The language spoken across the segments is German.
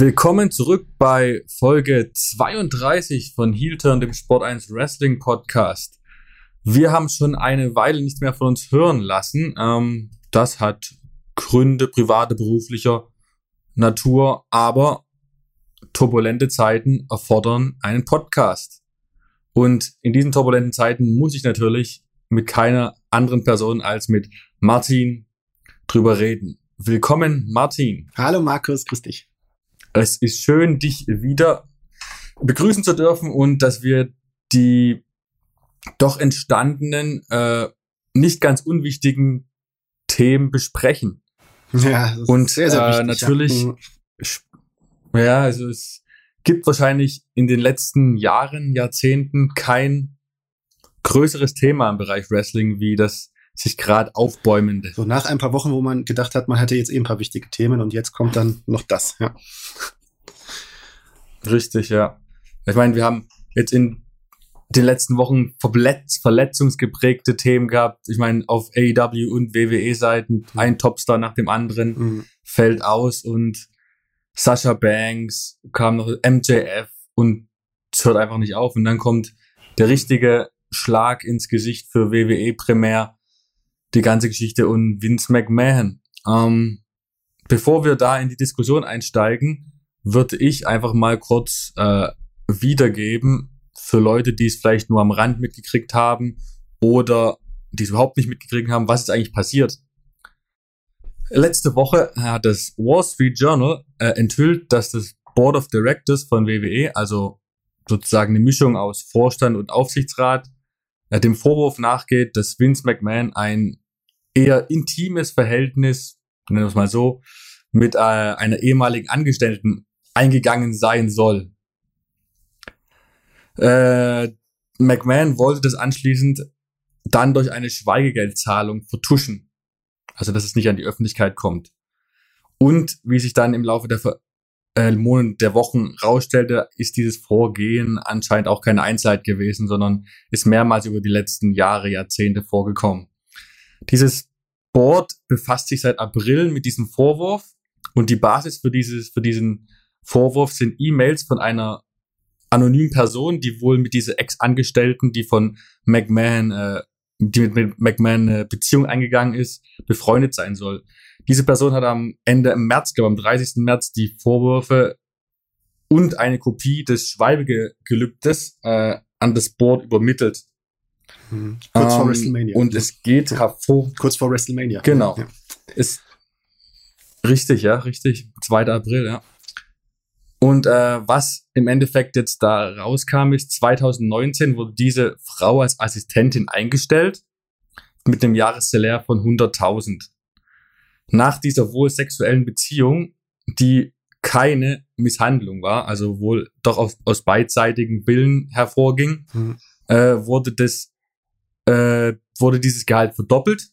Willkommen zurück bei Folge 32 von Heel Turn, dem Sport 1 Wrestling Podcast. Wir haben schon eine Weile nicht mehr von uns hören lassen. Ähm, das hat Gründe private, beruflicher Natur, aber turbulente Zeiten erfordern einen Podcast. Und in diesen turbulenten Zeiten muss ich natürlich mit keiner anderen Person als mit Martin drüber reden. Willkommen, Martin. Hallo Markus, grüß dich. Es ist schön, dich wieder begrüßen zu dürfen und dass wir die doch entstandenen, äh, nicht ganz unwichtigen Themen besprechen. Ja, und sehr, sehr wichtig, äh, natürlich, ja. ja, also es gibt wahrscheinlich in den letzten Jahren, Jahrzehnten kein größeres Thema im Bereich Wrestling wie das sich gerade aufbäumende. So nach ein paar Wochen, wo man gedacht hat, man hätte jetzt eh ein paar wichtige Themen und jetzt kommt dann noch das, ja. Richtig, ja. Ich meine, wir haben jetzt in den letzten Wochen verletz verletzungsgeprägte Themen gehabt. Ich meine, auf AEW und WWE-Seiten mhm. ein Topstar nach dem anderen mhm. fällt aus und Sasha Banks kam noch MJF und es hört einfach nicht auf. Und dann kommt der richtige Schlag ins Gesicht für WWE primär die ganze Geschichte und Vince McMahon. Ähm, bevor wir da in die Diskussion einsteigen, würde ich einfach mal kurz äh, wiedergeben für Leute, die es vielleicht nur am Rand mitgekriegt haben oder die es überhaupt nicht mitgekriegt haben, was ist eigentlich passiert. Letzte Woche hat das Wall Street Journal äh, enthüllt, dass das Board of Directors von WWE, also sozusagen eine Mischung aus Vorstand und Aufsichtsrat, dem Vorwurf nachgeht, dass Vince McMahon ein eher intimes Verhältnis, nennen wir es mal so, mit äh, einer ehemaligen Angestellten eingegangen sein soll. Äh, McMahon wollte das anschließend dann durch eine Schweigegeldzahlung vertuschen. Also, dass es nicht an die Öffentlichkeit kommt. Und wie sich dann im Laufe der äh, Monate, der Wochen rausstellte, ist dieses Vorgehen anscheinend auch keine Einzeit gewesen, sondern ist mehrmals über die letzten Jahre, Jahrzehnte vorgekommen. Dieses Board befasst sich seit April mit diesem Vorwurf und die Basis für dieses, für diesen Vorwurf sind E-Mails von einer anonymen Person, die wohl mit dieser Ex-Angestellten, die von McMahon, äh, die mit, mit McMahon eine Beziehung eingegangen ist, befreundet sein soll. Diese Person hat am Ende im März, glaube am 30. März, die Vorwürfe und eine Kopie des Schweigegelübdes äh, an das Board übermittelt. Mhm. Kurz vor ähm, WrestleMania. Und es geht hervor. Kurz vor WrestleMania. Genau. Ja. Ist richtig, ja, richtig. 2. April, ja. Und äh, was im Endeffekt jetzt da rauskam, ist 2019 wurde diese Frau als Assistentin eingestellt mit einem Jahressalär von 100.000. Nach dieser wohl sexuellen Beziehung, die keine Misshandlung war, also wohl doch aus, aus beidseitigem Willen hervorging, mhm. äh, wurde das äh, wurde dieses Gehalt verdoppelt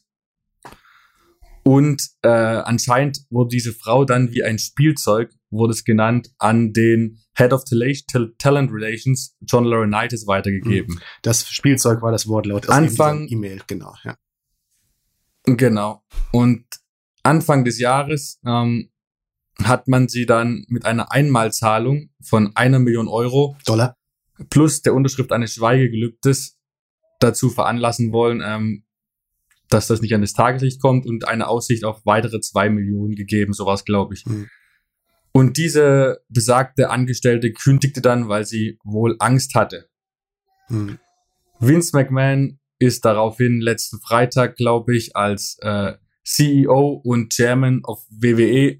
und äh, anscheinend wurde diese Frau dann wie ein Spielzeug wurde es genannt, an den Head of Talent Relations, John Laurinaitis, weitergegeben. Hm. Das Spielzeug war das Wortlaut aus Anfang E-Mail, genau, ja. Genau. Und Anfang des Jahres ähm, hat man sie dann mit einer Einmalzahlung von einer Million Euro Dollar plus der Unterschrift eines Schweigegelübdes dazu veranlassen wollen, ähm, dass das nicht an das Tageslicht kommt und eine Aussicht auf weitere zwei Millionen gegeben, sowas glaube ich. Mhm. Und diese besagte Angestellte kündigte dann, weil sie wohl Angst hatte. Hm. Vince McMahon ist daraufhin letzten Freitag, glaube ich, als äh, CEO und Chairman of WWE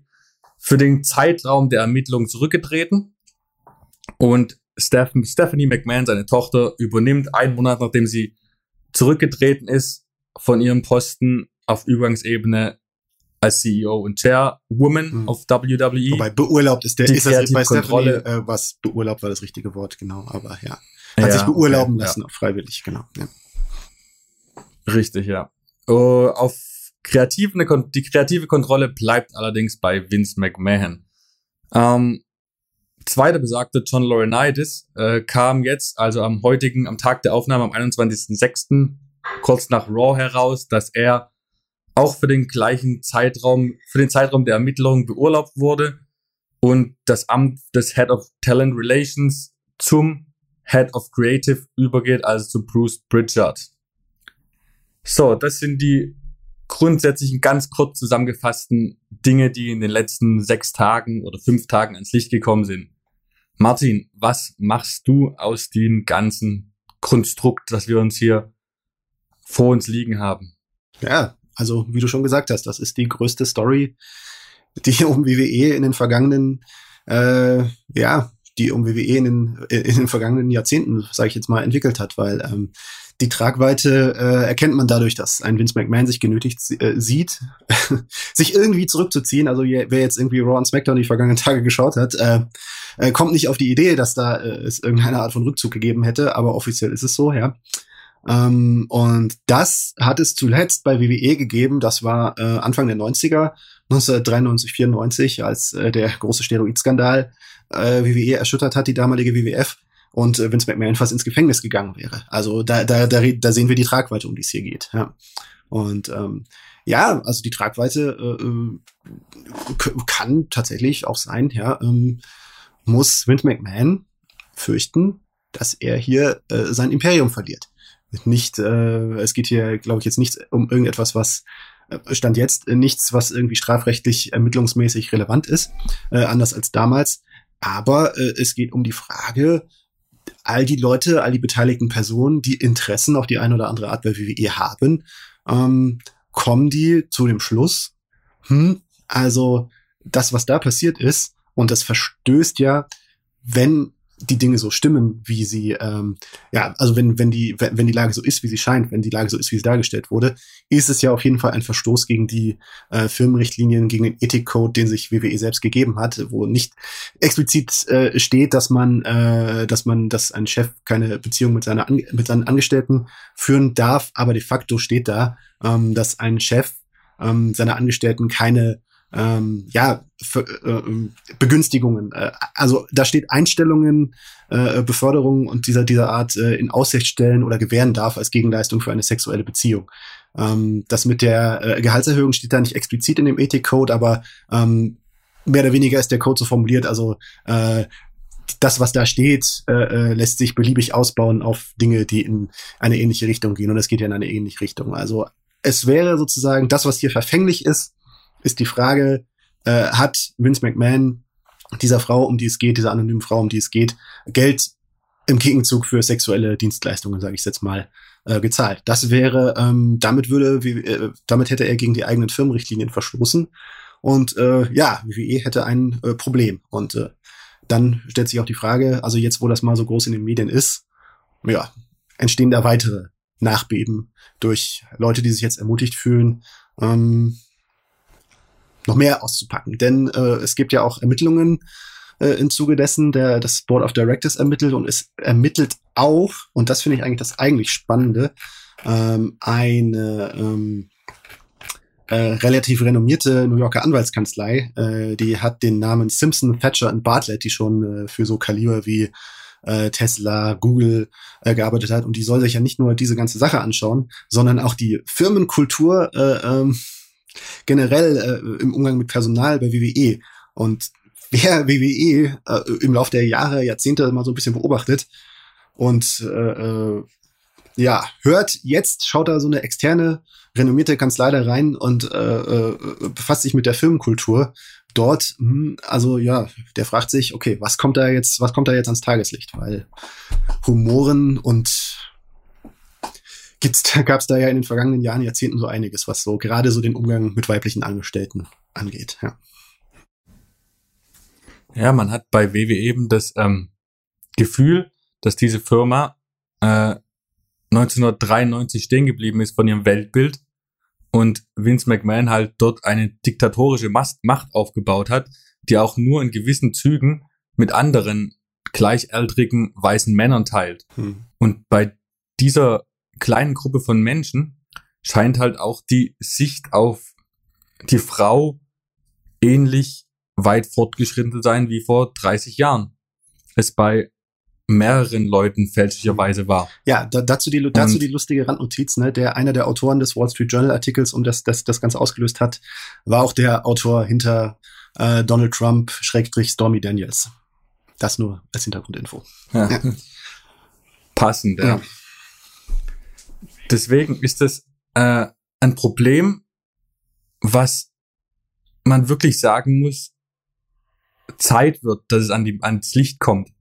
für den Zeitraum der Ermittlung zurückgetreten. Und Steph Stephanie McMahon, seine Tochter, übernimmt einen Monat, nachdem sie zurückgetreten ist, von ihrem Posten auf Übergangsebene als CEO und Chairwoman mhm. auf WWE. Wobei beurlaubt ist der, ist das bei Stephanie, äh, was beurlaubt war das richtige Wort, genau, aber ja. Hat ja, sich beurlauben okay, lassen, ja. freiwillig, genau. Ja. Richtig, ja. Uh, auf kreative, die kreative Kontrolle bleibt allerdings bei Vince McMahon. Ähm, zweiter besagte John Laurinaitis äh, kam jetzt, also am heutigen, am Tag der Aufnahme am 21.06., kurz nach Raw heraus, dass er auch für den gleichen Zeitraum, für den Zeitraum der Ermittlungen beurlaubt wurde und das Amt des Head of Talent Relations zum Head of Creative übergeht, also zu Bruce Pritchard. So, das sind die grundsätzlichen, ganz kurz zusammengefassten Dinge, die in den letzten sechs Tagen oder fünf Tagen ans Licht gekommen sind. Martin, was machst du aus dem ganzen Konstrukt, das wir uns hier vor uns liegen haben? Ja, also wie du schon gesagt hast, das ist die größte Story, die um WWE in den vergangenen, äh, ja, die um WWE in den, in den vergangenen Jahrzehnten, sage ich jetzt mal, entwickelt hat, weil ähm, die Tragweite äh, erkennt man dadurch, dass ein Vince McMahon sich genötigt äh, sieht, sich irgendwie zurückzuziehen. Also wer jetzt irgendwie Raw und SmackDown die vergangenen Tage geschaut hat, äh, äh, kommt nicht auf die Idee, dass da äh, es irgendeine Art von Rückzug gegeben hätte, aber offiziell ist es so, ja. Ähm, und das hat es zuletzt bei WWE gegeben, das war äh, Anfang der 90er, 1993, 94, als äh, der große Steroidskandal äh, WWE erschüttert hat, die damalige WWF und äh, Vince McMahon fast ins Gefängnis gegangen wäre. Also da, da, da, da sehen wir die Tragweite, um die es hier geht. Ja. Und ähm, ja, also die Tragweite äh, äh kann tatsächlich auch sein, ja, ähm, muss Vince McMahon fürchten, dass er hier äh, sein Imperium verliert. Nicht, äh, es geht hier, glaube ich, jetzt nicht um irgendetwas, was stand jetzt äh, nichts, was irgendwie strafrechtlich ermittlungsmäßig relevant ist, äh, anders als damals. Aber äh, es geht um die Frage, all die Leute, all die beteiligten Personen, die Interessen auf die eine oder andere Art bei WWE haben, ähm, kommen die zu dem Schluss, hm, also das, was da passiert ist, und das verstößt ja, wenn die Dinge so stimmen, wie sie, ähm, ja, also wenn, wenn die, wenn, wenn die Lage so ist, wie sie scheint, wenn die Lage so ist, wie sie dargestellt wurde, ist es ja auf jeden Fall ein Verstoß gegen die äh, Firmenrichtlinien, gegen den Ethikcode, den sich WWE selbst gegeben hat, wo nicht explizit äh, steht, dass man, äh, dass man, dass ein Chef keine Beziehung mit seiner mit seinen Angestellten führen darf, aber de facto steht da, ähm, dass ein Chef ähm, seiner Angestellten keine ähm, ja, für, äh, Begünstigungen. Äh, also da steht Einstellungen, äh, Beförderungen und dieser, dieser Art äh, in Aussicht stellen oder gewähren darf als Gegenleistung für eine sexuelle Beziehung. Ähm, das mit der äh, Gehaltserhöhung steht da nicht explizit in dem Ethikcode, aber ähm, mehr oder weniger ist der Code so formuliert. Also äh, das, was da steht, äh, äh lässt sich beliebig ausbauen auf Dinge, die in eine ähnliche Richtung gehen. Und es geht ja in eine ähnliche Richtung. Also es wäre sozusagen das, was hier verfänglich ist, ist die Frage, äh, hat Vince McMahon dieser Frau, um die es geht, dieser anonymen Frau, um die es geht, Geld im Gegenzug für sexuelle Dienstleistungen, sage ich jetzt mal, äh, gezahlt. Das wäre, ähm, damit würde, wie, äh, damit hätte er gegen die eigenen Firmenrichtlinien verstoßen. Und äh, ja, WWE hätte ein äh, Problem. Und äh, dann stellt sich auch die Frage, also jetzt, wo das mal so groß in den Medien ist, ja, entstehen da weitere Nachbeben durch Leute, die sich jetzt ermutigt fühlen, ähm, noch mehr auszupacken. Denn äh, es gibt ja auch Ermittlungen äh, im Zuge dessen, der das Board of Directors ermittelt und es ermittelt auch, und das finde ich eigentlich das eigentlich Spannende, ähm, eine ähm, äh, relativ renommierte New Yorker Anwaltskanzlei, äh, die hat den Namen Simpson, Thatcher und Bartlett, die schon äh, für so Kaliber wie äh, Tesla, Google äh, gearbeitet hat. Und die soll sich ja nicht nur diese ganze Sache anschauen, sondern auch die Firmenkultur äh, ähm, generell äh, im Umgang mit Personal bei WWE. Und wer WWE äh, im Laufe der Jahre, Jahrzehnte mal so ein bisschen beobachtet und äh, äh, ja, hört jetzt, schaut da so eine externe, renommierte Kanzlei da rein und äh, äh, befasst sich mit der Firmenkultur dort. Hm, also ja, der fragt sich, okay, was kommt da jetzt, was kommt da jetzt ans Tageslicht? Weil Humoren und gab es da ja in den vergangenen Jahren, Jahrzehnten so einiges, was so gerade so den Umgang mit weiblichen Angestellten angeht. Ja, ja man hat bei WW eben das ähm, Gefühl, dass diese Firma äh, 1993 stehen geblieben ist von ihrem Weltbild und Vince McMahon halt dort eine diktatorische Macht aufgebaut hat, die auch nur in gewissen Zügen mit anderen gleichaltrigen weißen Männern teilt. Hm. Und bei dieser kleinen Gruppe von Menschen scheint halt auch die Sicht auf die Frau ähnlich weit fortgeschritten zu sein wie vor 30 Jahren. Es bei mehreren Leuten fälschlicherweise war. Ja, da, dazu, die, dazu die lustige Randnotiz, ne? Der einer der Autoren des Wall Street Journal Artikels, um das, das, das Ganze ausgelöst hat, war auch der Autor hinter äh, Donald Trump, Schrägstrich Stormy Daniels. Das nur als Hintergrundinfo. Ja. ja. Passend, ja. ja. Deswegen ist das äh, ein Problem, was man wirklich sagen muss, Zeit wird, dass es an die, ans Licht kommt.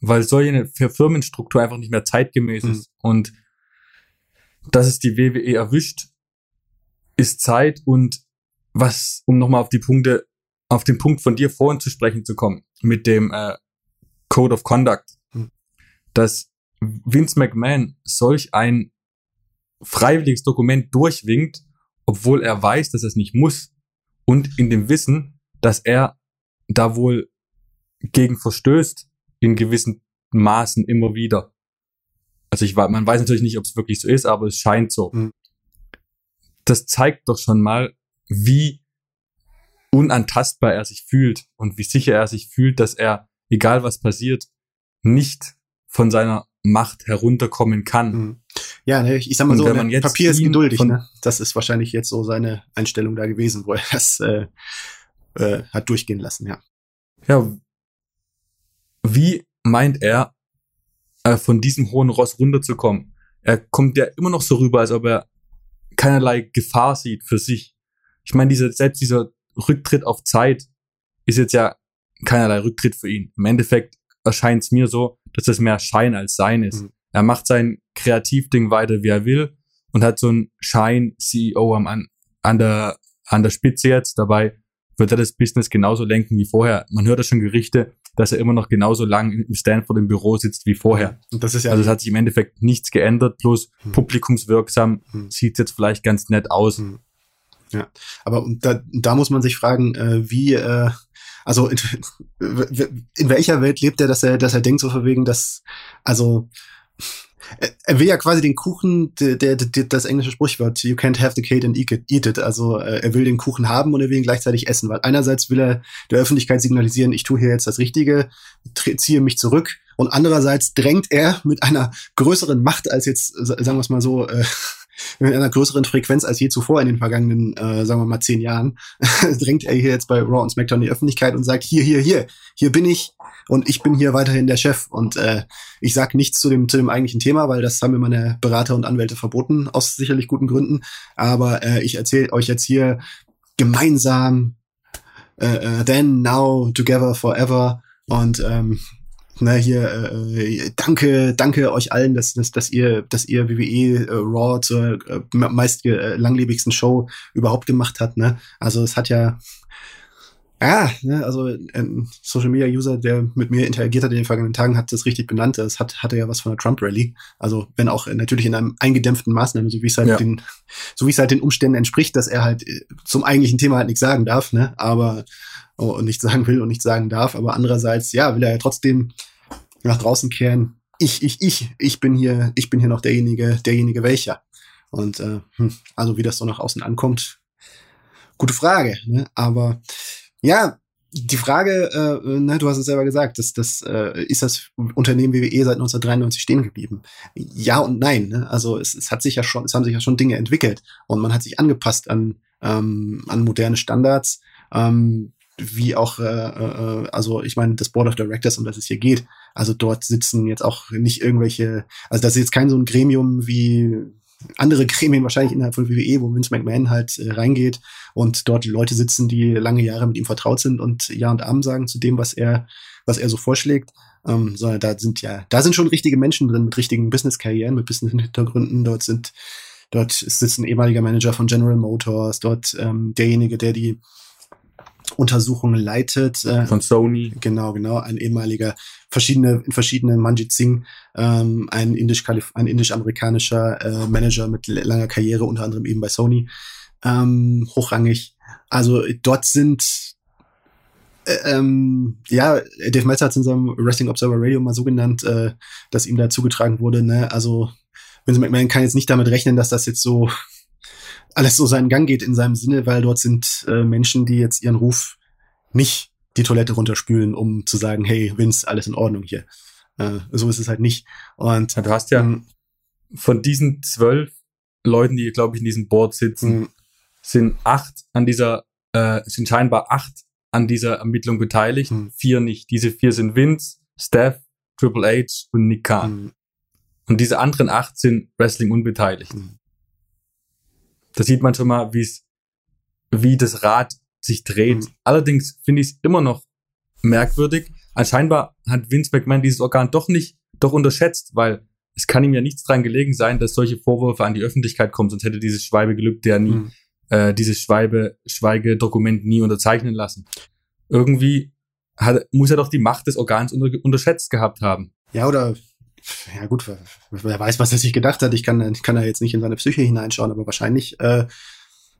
Weil solche Firmenstruktur einfach nicht mehr zeitgemäß mhm. ist. Und dass es die WWE erwischt, ist Zeit und was, um nochmal auf die Punkte, auf den Punkt von dir vorhin zu sprechen zu kommen, mit dem äh, Code of Conduct, mhm. dass Vince McMahon solch ein freiwilliges Dokument durchwinkt, obwohl er weiß, dass er es nicht muss. Und in dem Wissen, dass er da wohl gegen verstößt in gewissen Maßen immer wieder. Also ich man weiß natürlich nicht, ob es wirklich so ist, aber es scheint so. Mhm. Das zeigt doch schon mal, wie unantastbar er sich fühlt und wie sicher er sich fühlt, dass er, egal was passiert, nicht von seiner Macht herunterkommen kann. Mhm. Ja, ne, ich, sag mal und so, ne, Papier ist geduldig. Ne? Das ist wahrscheinlich jetzt so seine Einstellung da gewesen, wo er das äh, äh, hat durchgehen lassen, ja. Ja, wie meint er, äh, von diesem hohen Ross runterzukommen? Er kommt ja immer noch so rüber, als ob er keinerlei Gefahr sieht für sich. Ich meine, diese, selbst dieser Rücktritt auf Zeit ist jetzt ja keinerlei Rücktritt für ihn. Im Endeffekt erscheint es mir so, dass das mehr Schein als Sein ist. Mhm. Er macht sein Kreativding weiter, wie er will und hat so einen Schein-CEO an, an, der, an der Spitze jetzt. Dabei wird er das Business genauso lenken wie vorher. Man hört ja schon Gerüchte, dass er immer noch genauso lang im Stanford im Büro sitzt wie vorher. Und das ist ja also es hat sich im Endeffekt nichts geändert, bloß hm. publikumswirksam hm. sieht jetzt vielleicht ganz nett aus. Hm. Ja, aber da, da muss man sich fragen, äh, wie, äh, also in, in welcher Welt lebt er, dass er, dass er denkt so verwegen, dass, also er will ja quasi den Kuchen, der, der, der, das englische Sprichwort, you can't have the cake and eat it. Also äh, er will den Kuchen haben und er will ihn gleichzeitig essen, weil einerseits will er der Öffentlichkeit signalisieren, ich tue hier jetzt das Richtige, ziehe mich zurück und andererseits drängt er mit einer größeren Macht als jetzt, sagen wir es mal so, äh, mit einer größeren Frequenz als je zuvor in den vergangenen, äh, sagen wir mal, zehn Jahren, drängt er hier jetzt bei Raw und SmackDown in die Öffentlichkeit und sagt, hier, hier, hier, hier bin ich und ich bin hier weiterhin der Chef. Und äh, ich sage nichts zu dem, zu dem eigentlichen Thema, weil das haben mir meine Berater und Anwälte verboten, aus sicherlich guten Gründen. Aber äh, ich erzähle euch jetzt hier gemeinsam äh, uh, Then, Now, Together, Forever und ähm, ne, hier, äh, danke, danke euch allen, dass, dass, dass ihr, dass ihr WWE äh, Raw zur äh, meist äh, langlebigsten Show überhaupt gemacht hat, ne? Also es hat ja ja, ne, also ein Social Media User, der mit mir interagiert hat in den vergangenen Tagen, hat das richtig benannt. Es hat, hatte ja was von der Trump Rally. Also wenn auch natürlich in einem eingedämpften Maßnahme, so wie es halt ja. den, so wie es halt den Umständen entspricht, dass er halt äh, zum eigentlichen Thema halt nichts sagen darf, ne? Aber oh, und nichts sagen will und nichts sagen darf. Aber andererseits, ja, will er ja trotzdem nach draußen kehren. Ich, ich, ich, ich bin hier, ich bin hier noch derjenige, derjenige welcher. Und äh, hm, also wie das so nach außen ankommt, gute Frage. Ne? Aber ja, die Frage, äh, ne, du hast es selber gesagt, dass das äh, ist das Unternehmen WWE seit 1993 stehen geblieben. Ja und nein. Ne? Also es, es hat sich ja schon, es haben sich ja schon Dinge entwickelt und man hat sich angepasst an ähm, an moderne Standards. Ähm, wie auch, äh, äh, also ich meine, das Board of Directors, um das es hier geht, also dort sitzen jetzt auch nicht irgendwelche, also das ist jetzt kein so ein Gremium wie andere Gremien wahrscheinlich innerhalb von WWE, wo Vince McMahon halt äh, reingeht und dort Leute sitzen, die lange Jahre mit ihm vertraut sind und Ja und Amen sagen zu dem, was er, was er so vorschlägt. Ähm, sondern da sind ja, da sind schon richtige Menschen drin mit richtigen Business-Karrieren, mit Business-Hintergründen. Dort sind, dort sitzt ein ehemaliger Manager von General Motors, dort ähm, derjenige, der die Untersuchungen leitet. Äh, von Sony. Genau, genau, ein ehemaliger, verschiedene, in verschiedenen Manjit Singh, ähm, ein indisch ein indisch-amerikanischer äh, Manager mit langer Karriere, unter anderem eben bei Sony, ähm, hochrangig. Also dort sind äh, ähm, ja, Dave Meltzer hat es in seinem Wrestling Observer Radio mal so genannt, äh, dass ihm da zugetragen wurde, ne, also Vince McMahon kann jetzt nicht damit rechnen, dass das jetzt so alles so seinen Gang geht in seinem Sinne, weil dort sind äh, Menschen, die jetzt ihren Ruf nicht die Toilette runterspülen, um zu sagen, hey, Vince, alles in Ordnung hier. Äh, so ist es halt nicht. Und du hast ja ähm, von diesen zwölf Leuten, die, glaube ich, in diesem Board sitzen, mhm. sind acht an dieser, äh, sind scheinbar acht an dieser Ermittlung beteiligt, hm. vier nicht. Diese vier sind Vince, Steph, Triple H und Nick Khan. Hm. Und diese anderen acht sind Wrestling unbeteiligt. Da sieht man schon mal, wie es, wie das Rad sich dreht. Hm. Allerdings finde ich es immer noch merkwürdig. Anscheinend hat Vince McMahon dieses Organ doch nicht, doch unterschätzt, weil es kann ihm ja nichts dran gelegen sein, dass solche Vorwürfe an die Öffentlichkeit kommen, sonst hätte dieses Schweibegelübde ja nie, mhm. äh, dieses Schweibe, Schweigedokument nie unterzeichnen lassen. Irgendwie hat, muss er doch die Macht des Organs unter, unterschätzt gehabt haben. Ja, oder ja gut, wer weiß, was er sich gedacht hat. Ich kann, ich kann da jetzt nicht in seine Psyche hineinschauen, aber wahrscheinlich, äh,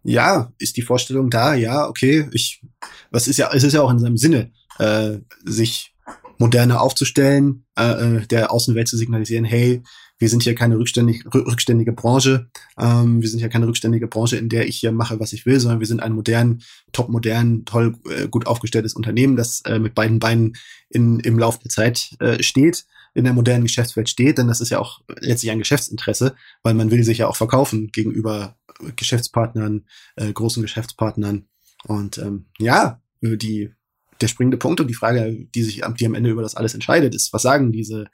ja, ist die Vorstellung da, ja, okay, ich, was ist ja, es ist ja auch in seinem Sinne, äh, sich moderner aufzustellen, äh, äh, der Außenwelt zu signalisieren, hey, wir sind hier keine rückständig, rückständige Branche, ähm, wir sind hier keine rückständige Branche, in der ich hier mache, was ich will, sondern wir sind ein modern, top modern, toll, äh, gut aufgestelltes Unternehmen, das äh, mit beiden Beinen in, im Lauf der Zeit äh, steht, in der modernen Geschäftswelt steht, denn das ist ja auch letztlich ein Geschäftsinteresse, weil man will sich ja auch verkaufen gegenüber Geschäftspartnern, äh, großen Geschäftspartnern. Und ähm, ja, die der springende Punkt und die Frage, die sich die am Ende über das alles entscheidet, ist, was sagen diese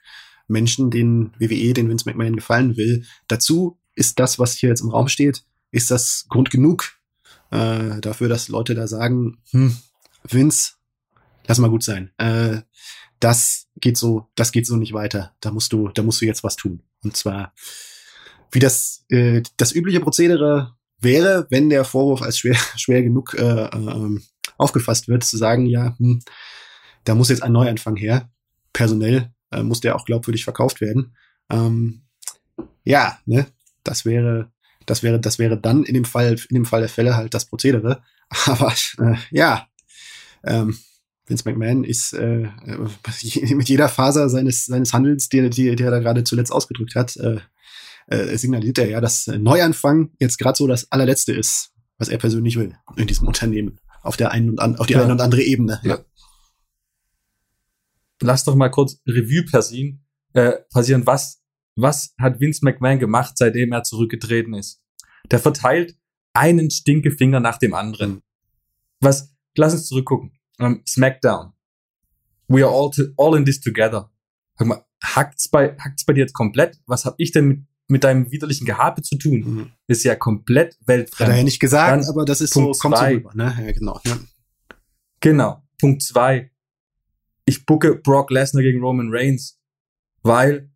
Menschen, denen WWE, den Vince McMahon gefallen will, dazu? Ist das, was hier jetzt im Raum steht, ist das Grund genug äh, dafür, dass Leute da sagen, hm, Vince, lass mal gut sein. Äh, das geht so, das geht so nicht weiter. Da musst du, da musst du jetzt was tun. Und zwar, wie das äh, das übliche Prozedere wäre, wenn der Vorwurf als schwer schwer genug äh, äh, aufgefasst wird, zu sagen, ja, hm, da muss jetzt ein Neuanfang her. Personell äh, muss der auch glaubwürdig verkauft werden. Ähm, ja, ne, das wäre, das wäre, das wäre dann in dem Fall, in dem Fall der Fälle halt das Prozedere. Aber äh, ja, ähm, Vince McMahon ist äh, äh mit jeder Faser seines, seines Handels, die, die, die er da gerade zuletzt ausgedrückt hat, äh, äh, signalisiert er ja, dass Neuanfang jetzt gerade so das allerletzte ist, was er persönlich will in diesem Unternehmen auf der einen und an, auf die ja. eine und andere Ebene. Ja. Lass doch mal kurz Revue passieren, äh, passieren. Was, was hat Vince McMahon gemacht, seitdem er zurückgetreten ist? Der verteilt einen Stinkefinger nach dem anderen. Mhm. Was, lass uns zurückgucken. Um, SmackDown. We are all, to, all in this together. Sag mal, hackt's bei, hackt's bei dir jetzt komplett? Was hab ich denn mit mit deinem widerlichen Gehabe zu tun. Mhm. Ist ja komplett weltfremd. Hat er ja nicht gesagt, Dann aber das ist Punkt so, kommt zwei. so rüber, ne? Ja, genau. Ja. Genau. Punkt zwei. Ich bucke Brock Lesnar gegen Roman Reigns, weil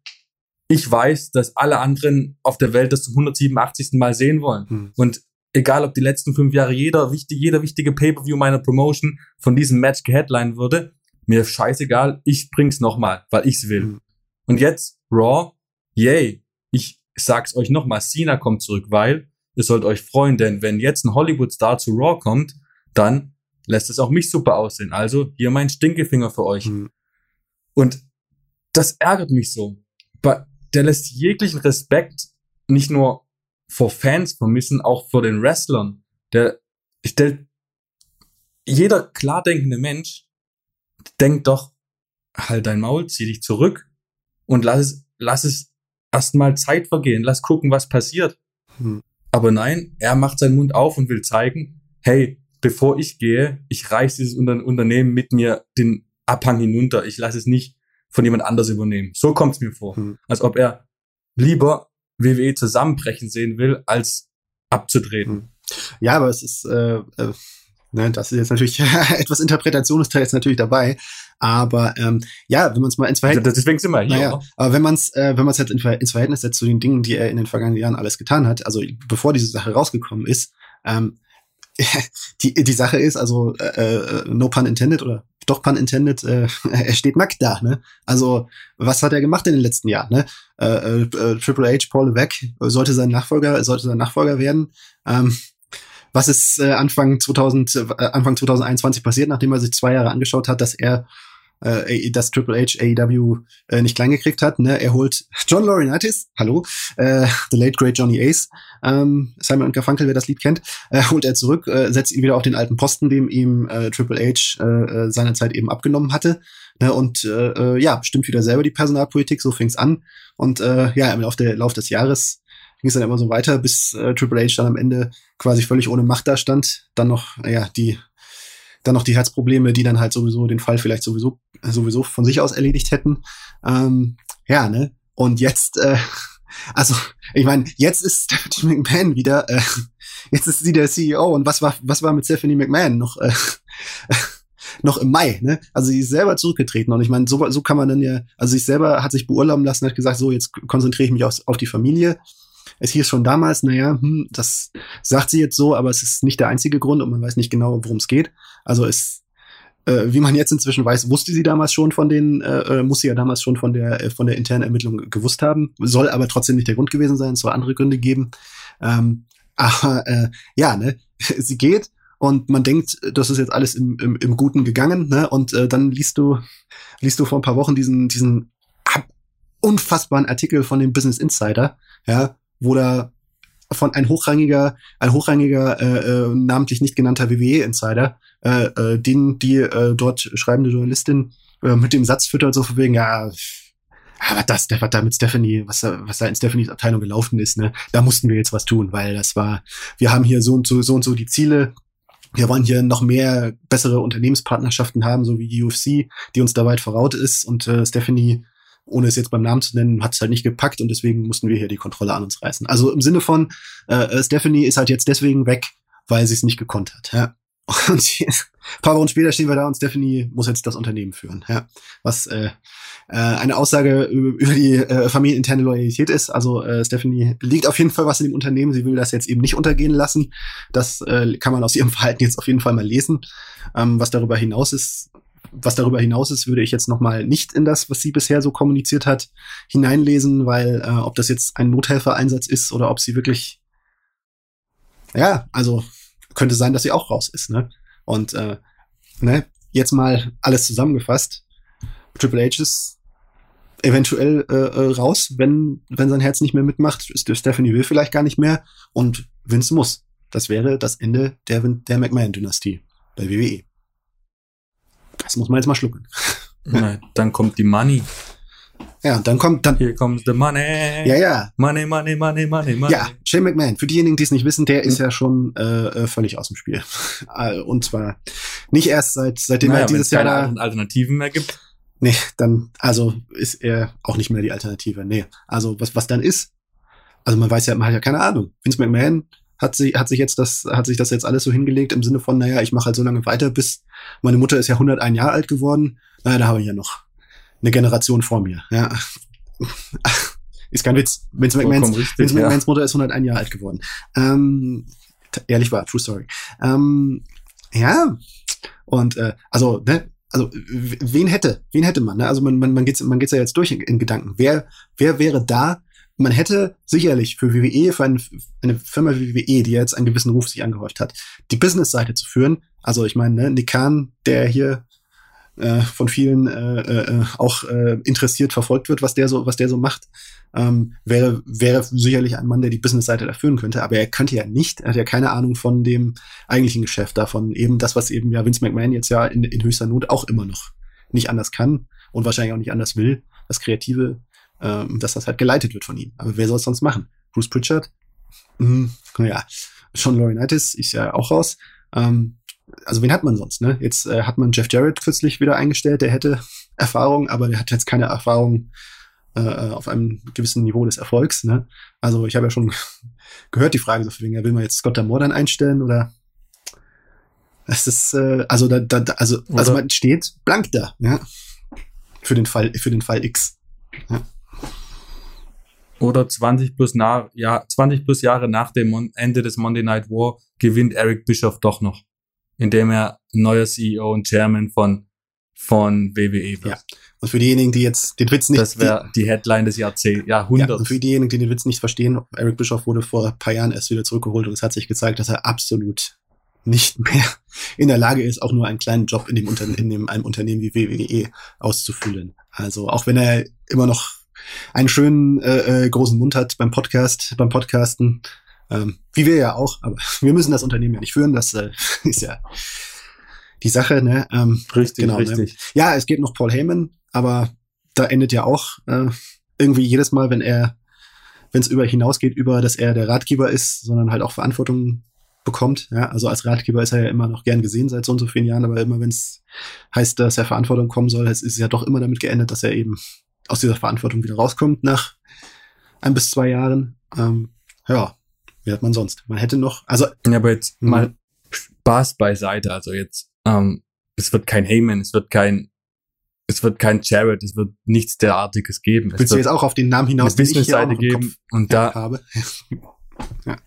ich weiß, dass alle anderen auf der Welt das zum 187. Mal sehen wollen. Mhm. Und egal, ob die letzten fünf Jahre jeder, wichtig, jeder wichtige Pay-Per-View meiner Promotion von diesem Match geheadline würde, mir scheißegal, ich bring's nochmal, weil ich's will. Mhm. Und jetzt Raw, yay, ich ich sag's euch nochmal, Cena kommt zurück, weil ihr sollt euch freuen, denn wenn jetzt ein Hollywood-Star zu Raw kommt, dann lässt es auch mich super aussehen. Also hier mein Stinkefinger für euch. Mhm. Und das ärgert mich so. Der lässt jeglichen Respekt nicht nur vor Fans vermissen, auch vor den Wrestlern. Der stellt jeder klar denkende Mensch denkt doch, halt dein Maul, zieh dich zurück und lass es, lass es erstmal Zeit vergehen, lass gucken, was passiert. Hm. Aber nein, er macht seinen Mund auf und will zeigen, hey, bevor ich gehe, ich reiß dieses Unter Unternehmen mit mir den Abhang hinunter. Ich lasse es nicht von jemand anders übernehmen. So kommt es mir vor. Hm. Als ob er lieber WWE zusammenbrechen sehen will, als abzutreten. Hm. Ja, aber es ist, äh, äh, ne, das ist jetzt natürlich etwas Interpretation ist da jetzt natürlich dabei. Aber ähm, ja, wenn man es mal ins Verhältnis. Deswegen sind wir hier. Naja, aber wenn man es, äh, wenn man es halt ins Verhältnis setzt zu den Dingen, die er in den vergangenen Jahren alles getan hat, also bevor diese Sache rausgekommen ist, ähm, die, die Sache ist, also äh, äh, no pun intended oder doch pun intended, äh, er steht nackt da, ne? Also, was hat er gemacht in den letzten Jahren, ne? Äh, äh, Triple H, Paul Levesque sollte sein Nachfolger, sollte sein Nachfolger werden. Ähm, was ist äh, Anfang 2000, äh, Anfang 2021 passiert, nachdem er sich zwei Jahre angeschaut hat, dass er äh, dass Triple H AEW äh, nicht klein gekriegt hat. Ne? Er holt John Laurinaitis, hallo, äh, The Late Great Johnny Ace, ähm, Simon und Garfunkel, wer das Lied kennt, äh, holt er zurück, äh, setzt ihn wieder auf den alten Posten, dem ihm äh, Triple H äh, äh seinerzeit eben abgenommen hatte. Ne? Und äh, äh, ja, bestimmt wieder selber die Personalpolitik, so fing's an. Und äh, ja, im Lauf, der, Lauf des Jahres ging es dann immer so weiter, bis äh, Triple H dann am Ende quasi völlig ohne Macht da stand. Dann noch, ja, die dann noch die Herzprobleme, die dann halt sowieso den Fall vielleicht sowieso sowieso von sich aus erledigt hätten. Ähm, ja, ne? Und jetzt, äh, also ich meine, jetzt ist Stephanie McMahon wieder, äh, jetzt ist sie der CEO und was war was war mit Stephanie McMahon noch? Äh, noch im Mai, ne? Also sie ist selber zurückgetreten und ich meine, so, so kann man dann ja, also sich selber hat sich beurlauben lassen, hat gesagt, so jetzt konzentriere ich mich auf, auf die Familie. Es hieß schon damals, naja, hm, das sagt sie jetzt so, aber es ist nicht der einzige Grund und man weiß nicht genau, worum es geht. Also es, äh, wie man jetzt inzwischen weiß, wusste sie damals schon von den, äh, äh muss sie ja damals schon von der, äh, von der internen Ermittlung gewusst haben, soll aber trotzdem nicht der Grund gewesen sein, es soll andere Gründe geben. Ähm, aber äh, ja, ne, sie geht und man denkt, das ist jetzt alles im, im, im Guten gegangen, ne? Und äh, dann liest du, liest du vor ein paar Wochen diesen, diesen unfassbaren Artikel von dem Business Insider, ja, wo da von ein hochrangiger, ein hochrangiger, äh, äh, namentlich nicht genannter WWE-Insider, äh, äh, den die äh, dort schreibende Journalistin äh, mit dem Satz füttert, so von wegen, ja, aber das, was da mit Stephanie, was da, was da in Stephanies Abteilung gelaufen ist, ne, da mussten wir jetzt was tun, weil das war, wir haben hier so und so, so und so die Ziele, wir wollen hier noch mehr bessere Unternehmenspartnerschaften haben, so wie die UFC, die uns da weit voraut ist. Und äh, Stephanie, ohne es jetzt beim Namen zu nennen, hat es halt nicht gepackt und deswegen mussten wir hier die Kontrolle an uns reißen. Also im Sinne von, äh, äh Stephanie ist halt jetzt deswegen weg, weil sie es nicht gekonnt hat. Ja. Und ein paar Wochen später stehen wir da und Stephanie muss jetzt das Unternehmen führen. Ja. Was äh, äh, eine Aussage über die äh, familieninterne Loyalität ist. Also äh, Stephanie liegt auf jeden Fall was in dem Unternehmen. Sie will das jetzt eben nicht untergehen lassen. Das äh, kann man aus ihrem Verhalten jetzt auf jeden Fall mal lesen. Ähm, was darüber hinaus ist, was darüber hinaus ist, würde ich jetzt noch mal nicht in das, was sie bisher so kommuniziert hat, hineinlesen, weil äh, ob das jetzt ein Nothelfereinsatz ist oder ob sie wirklich, ja, also könnte sein, dass sie auch raus ist, ne? Und äh, ne, jetzt mal alles zusammengefasst. Triple H ist eventuell äh, äh, raus, wenn, wenn sein Herz nicht mehr mitmacht. Stephanie will vielleicht gar nicht mehr und Vince muss. Das wäre das Ende der, der McMahon-Dynastie bei WWE. Das muss man jetzt mal schlucken. Nein, dann kommt die Money. Ja, und dann kommt dann. Hier kommt the money. Ja, ja. Money, money, money, money, money. Ja, Shane McMahon. Für diejenigen, die es nicht wissen, der ist ja schon äh, äh völlig aus dem Spiel. Äh, und zwar nicht erst seit seitdem naja, er dieses Jahr keine Alternativen mehr gibt. Nee, dann, also ist er auch nicht mehr die Alternative. Nee. Also was, was dann ist, also man weiß ja, man hat ja keine Ahnung. Vince McMahon hat sich, hat sich jetzt das, hat sich das jetzt alles so hingelegt im Sinne von, naja, ich mache halt so lange weiter, bis meine Mutter ist ja 101 Jahre alt geworden. Naja, da habe ich ja noch eine Generation vor mir. Ja. ist kein Witz. Vince McMahons, richtig, Vince McMahons ja. Mutter ist 101 Jahre alt geworden. Ähm, ehrlich war, true story. Ähm, ja, und äh, also, ne, also wen hätte, wen hätte man? Ne? Also man, man, man geht man geht's ja jetzt durch in, in Gedanken. Wer, wer wäre da? Man hätte sicherlich für WWE, für eine, eine Firma wie WWE, die jetzt einen gewissen Ruf sich angehäuft hat, die Business-Seite zu führen. Also ich meine, ne, Nick Khan, der hier äh, von vielen äh, äh, auch äh, interessiert verfolgt wird, was der so, was der so macht, ähm, wäre, wäre sicherlich ein Mann, der die Business-Seite da führen könnte. Aber er könnte ja nicht, er hat ja keine Ahnung von dem eigentlichen Geschäft davon. Eben das, was eben ja Vince McMahon jetzt ja in, in höchster Not auch immer noch nicht anders kann und wahrscheinlich auch nicht anders will, das Kreative, ähm, dass das halt geleitet wird von ihm. Aber wer soll es sonst machen? Bruce Pritchard? Hm, ja, Sean Laurinaitis ist ja auch raus. Ähm, also wen hat man sonst, ne? Jetzt äh, hat man Jeff Jarrett kürzlich wieder eingestellt, der hätte Erfahrung, aber der hat jetzt keine Erfahrung äh, auf einem gewissen Niveau des Erfolgs, ne? Also ich habe ja schon gehört die Frage so für wegen, ja, will man jetzt Scott Damore dann einstellen oder es ist äh, also da, da also oder also man steht blank da, ja? Für den Fall für den Fall X. Ja. Oder 20 plus, nach, ja, 20 plus Jahre nach dem Ende des Monday Night War gewinnt Eric Bischoff doch noch indem er neuer CEO und Chairman von, von WWE wird. Ja. Und für diejenigen, die jetzt den Witz nicht... Das wäre die Headline des Jahrzeh Jahrhunderts. Ja, und für diejenigen, die den Witz nicht verstehen, Eric Bischoff wurde vor ein paar Jahren erst wieder zurückgeholt und es hat sich gezeigt, dass er absolut nicht mehr in der Lage ist, auch nur einen kleinen Job in dem, Unter in dem einem Unternehmen wie WWE auszufüllen. Also auch wenn er immer noch einen schönen äh, äh, großen Mund hat beim Podcast, beim Podcasten, ähm, wie wir ja auch, aber wir müssen das Unternehmen ja nicht führen, das äh, ist ja die Sache, ne? Ähm, richtig, genau, ne? richtig. Ne? Ja, es geht noch Paul Heyman, aber da endet ja auch äh, irgendwie jedes Mal, wenn er, wenn es über hinausgeht, über, dass er der Ratgeber ist, sondern halt auch Verantwortung bekommt. Ja, also als Ratgeber ist er ja immer noch gern gesehen seit so und so vielen Jahren, aber immer wenn es heißt, dass er Verantwortung kommen soll, ist es ja doch immer damit geendet, dass er eben aus dieser Verantwortung wieder rauskommt nach ein bis zwei Jahren. Ähm, ja, wie hat man sonst? Man hätte noch, also. Ja, aber jetzt mal Spaß beiseite. Also jetzt, ähm, es wird kein Heyman, es wird kein, es wird kein Jared, es wird nichts derartiges geben. Willst du jetzt auch auf den Namen hinaus, eine Business-Seite geben und da habe? ja.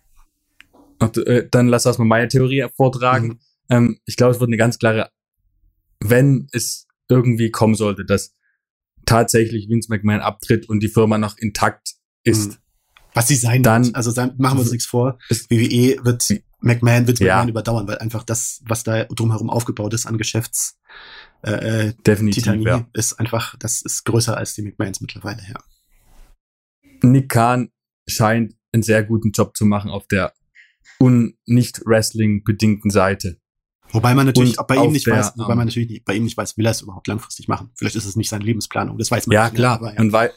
Und, äh, dann lass uns mal meine Theorie vortragen. Mhm. Ähm, ich glaube, es wird eine ganz klare, wenn es irgendwie kommen sollte, dass tatsächlich Vince McMahon abtritt und die Firma noch intakt ist. Mhm. Was sie sein dann, wird. Also dann machen wir uns nichts vor. WWE wird McMahon wird McMahon ja. überdauern, weil einfach das, was da drumherum aufgebaut ist an Geschäfts äh, äh Definitiv, Titanie, ja. ist einfach, das ist größer als die McMahons mittlerweile, ja. Nick Khan scheint einen sehr guten Job zu machen auf der un nicht Wrestling bedingten Seite. Wobei man natürlich bei ihm nicht der, weiß, wobei man natürlich nicht, bei ihm nicht weiß, will er es überhaupt langfristig machen. Vielleicht ist es nicht seine Lebensplanung, das weiß man ja, nicht. Klar. Mehr, aber, ja, klar. Und weil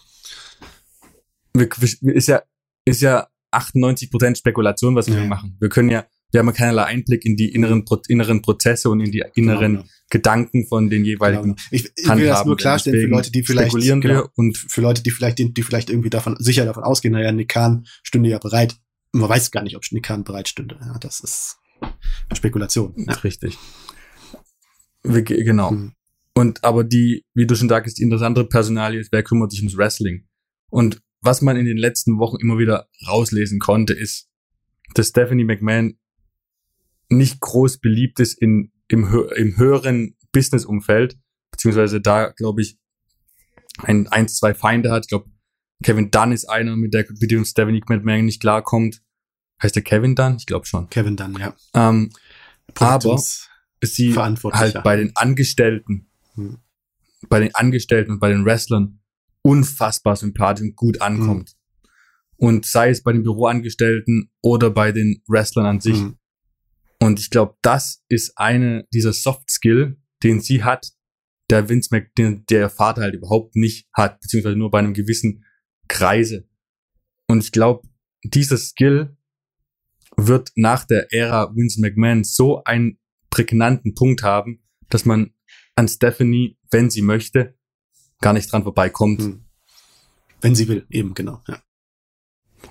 ist ja, ist ja 98 Prozent Spekulation, was wir ja. machen. Wir können ja, wir haben ja keinerlei Einblick in die inneren, inneren Prozesse und in die inneren genau, genau. Gedanken von den jeweiligen genau, Ich, ich will das nur klarstellen für Leute, die vielleicht spekulieren genau, wir und für Leute, die vielleicht, die, die vielleicht irgendwie davon sicher davon ausgehen, naja, Nick Khan stünde ja bereit. Man weiß gar nicht, ob Nick Khan bereit stünde. Ja, das ist Spekulation. Ja. Richtig. Wir, genau. Hm. Und aber die, wie du schon sagst, die interessante Personalie ist, wer kümmert sich ums Wrestling? Und was man in den letzten Wochen immer wieder rauslesen konnte, ist, dass Stephanie McMahon nicht groß beliebt ist in, im, im höheren Business-Umfeld, beziehungsweise da, glaube ich, ein, eins, zwei Feinde hat. Ich glaube, Kevin Dunn ist einer, mit der mit dem Stephanie McMahon nicht klarkommt. Heißt der Kevin Dunn? Ich glaube schon. Kevin Dunn, ja. Ähm, aber sie halt bei den Angestellten, hm. bei den Angestellten und bei den Wrestlern unfassbar sympathisch und gut ankommt. Mhm. Und sei es bei den Büroangestellten oder bei den Wrestlern an sich. Mhm. Und ich glaube, das ist eine dieser Soft Skill, den sie hat, der Vince den der Vater halt überhaupt nicht hat, beziehungsweise nur bei einem gewissen Kreise. Und ich glaube, dieser Skill wird nach der Ära Vince McMahon so einen prägnanten Punkt haben, dass man an Stephanie, wenn sie möchte, gar nicht dran vorbeikommt. Hm. Wenn sie will, eben, genau, ja.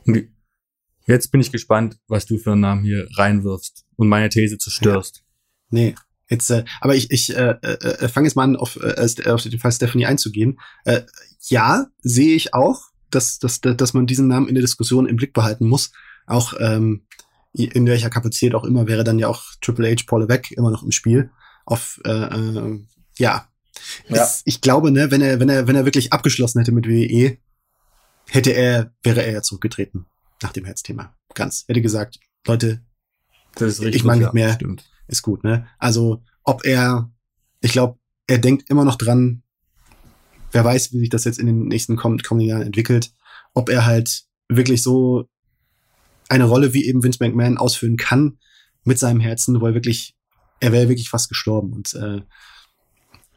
Und jetzt bin ich gespannt, was du für einen Namen hier reinwirfst und meine These zerstörst. Ja. Nee, Jetzt, äh, aber ich, ich äh, äh, äh fange jetzt mal an, auf, äh, auf den Fall Stephanie einzugehen. Äh, ja, sehe ich auch, dass, dass, dass man diesen Namen in der Diskussion im Blick behalten muss. Auch ähm, in welcher Kapazität auch immer wäre dann ja auch Triple H Paul Levesque immer noch im Spiel. Auf äh, äh, ja, ja. Es, ich glaube, ne, wenn er, wenn er, wenn er wirklich abgeschlossen hätte mit WWE, hätte er, wäre er ja zurückgetreten nach dem Herzthema. Ganz. Hätte gesagt, Leute, das ist richtig, ich meine nicht mehr, stimmt. ist gut, ne? Also, ob er, ich glaube, er denkt immer noch dran, wer weiß, wie sich das jetzt in den nächsten kommenden Jahren entwickelt, ob er halt wirklich so eine Rolle wie eben Vince McMahon ausfüllen kann mit seinem Herzen, wo er wirklich, er wäre wirklich fast gestorben und äh,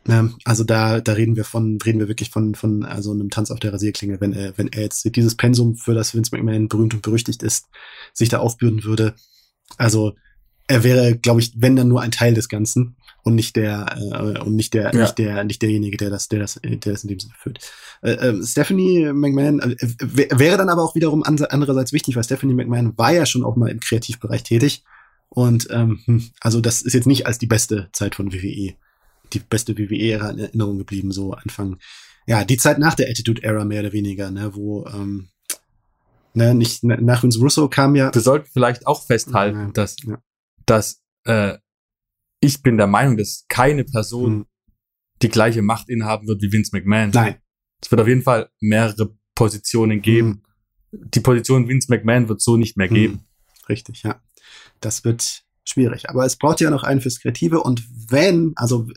Ne? Also da, da reden wir von, reden wir wirklich von, von also einem Tanz auf der Rasierklinge, wenn er, wenn er jetzt dieses Pensum, für das Vince McMahon berühmt und berüchtigt ist, sich da aufbürden würde. Also er wäre, glaube ich, wenn dann nur ein Teil des Ganzen und nicht der äh, und nicht der ja. nicht der nicht derjenige, der das der das der das in dem Sinne führt. Äh, äh, Stephanie McMahon äh, wäre dann aber auch wiederum andererseits wichtig, weil Stephanie McMahon war ja schon auch mal im Kreativbereich tätig und ähm, hm, also das ist jetzt nicht als die beste Zeit von WWE die beste WWE-Ära in Erinnerung geblieben, so Anfang, ja, die Zeit nach der Attitude-Era mehr oder weniger, ne, wo, ähm, ne, nicht, nach Vince Russo kam ja. Wir sollten vielleicht auch festhalten, ja, dass, ja. dass, äh, ich bin der Meinung, dass keine Person hm. die gleiche Macht innehaben wird wie Vince McMahon. Nein. Es wird auf jeden Fall mehrere Positionen geben. Hm. Die Position Vince McMahon wird so nicht mehr geben. Hm. Richtig, ja. Das wird, schwierig. Aber es braucht ja noch einen fürs Kreative und wenn, also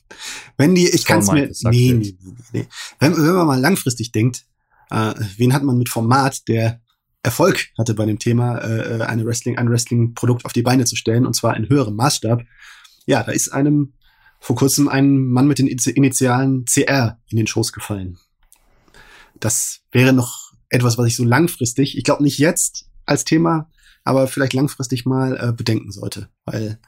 wenn die, ich kann es mir, nee, nee, nee, Wenn, wenn man mal langfristig denkt, äh, wen hat man mit Format, der Erfolg hatte bei dem Thema, äh, eine Wrestling, ein Wrestling-Produkt auf die Beine zu stellen und zwar in höherem Maßstab. Ja, da ist einem vor kurzem ein Mann mit den Initialen CR in den Schoß gefallen. Das wäre noch etwas, was ich so langfristig, ich glaube nicht jetzt als Thema aber vielleicht langfristig mal äh, bedenken sollte. Weil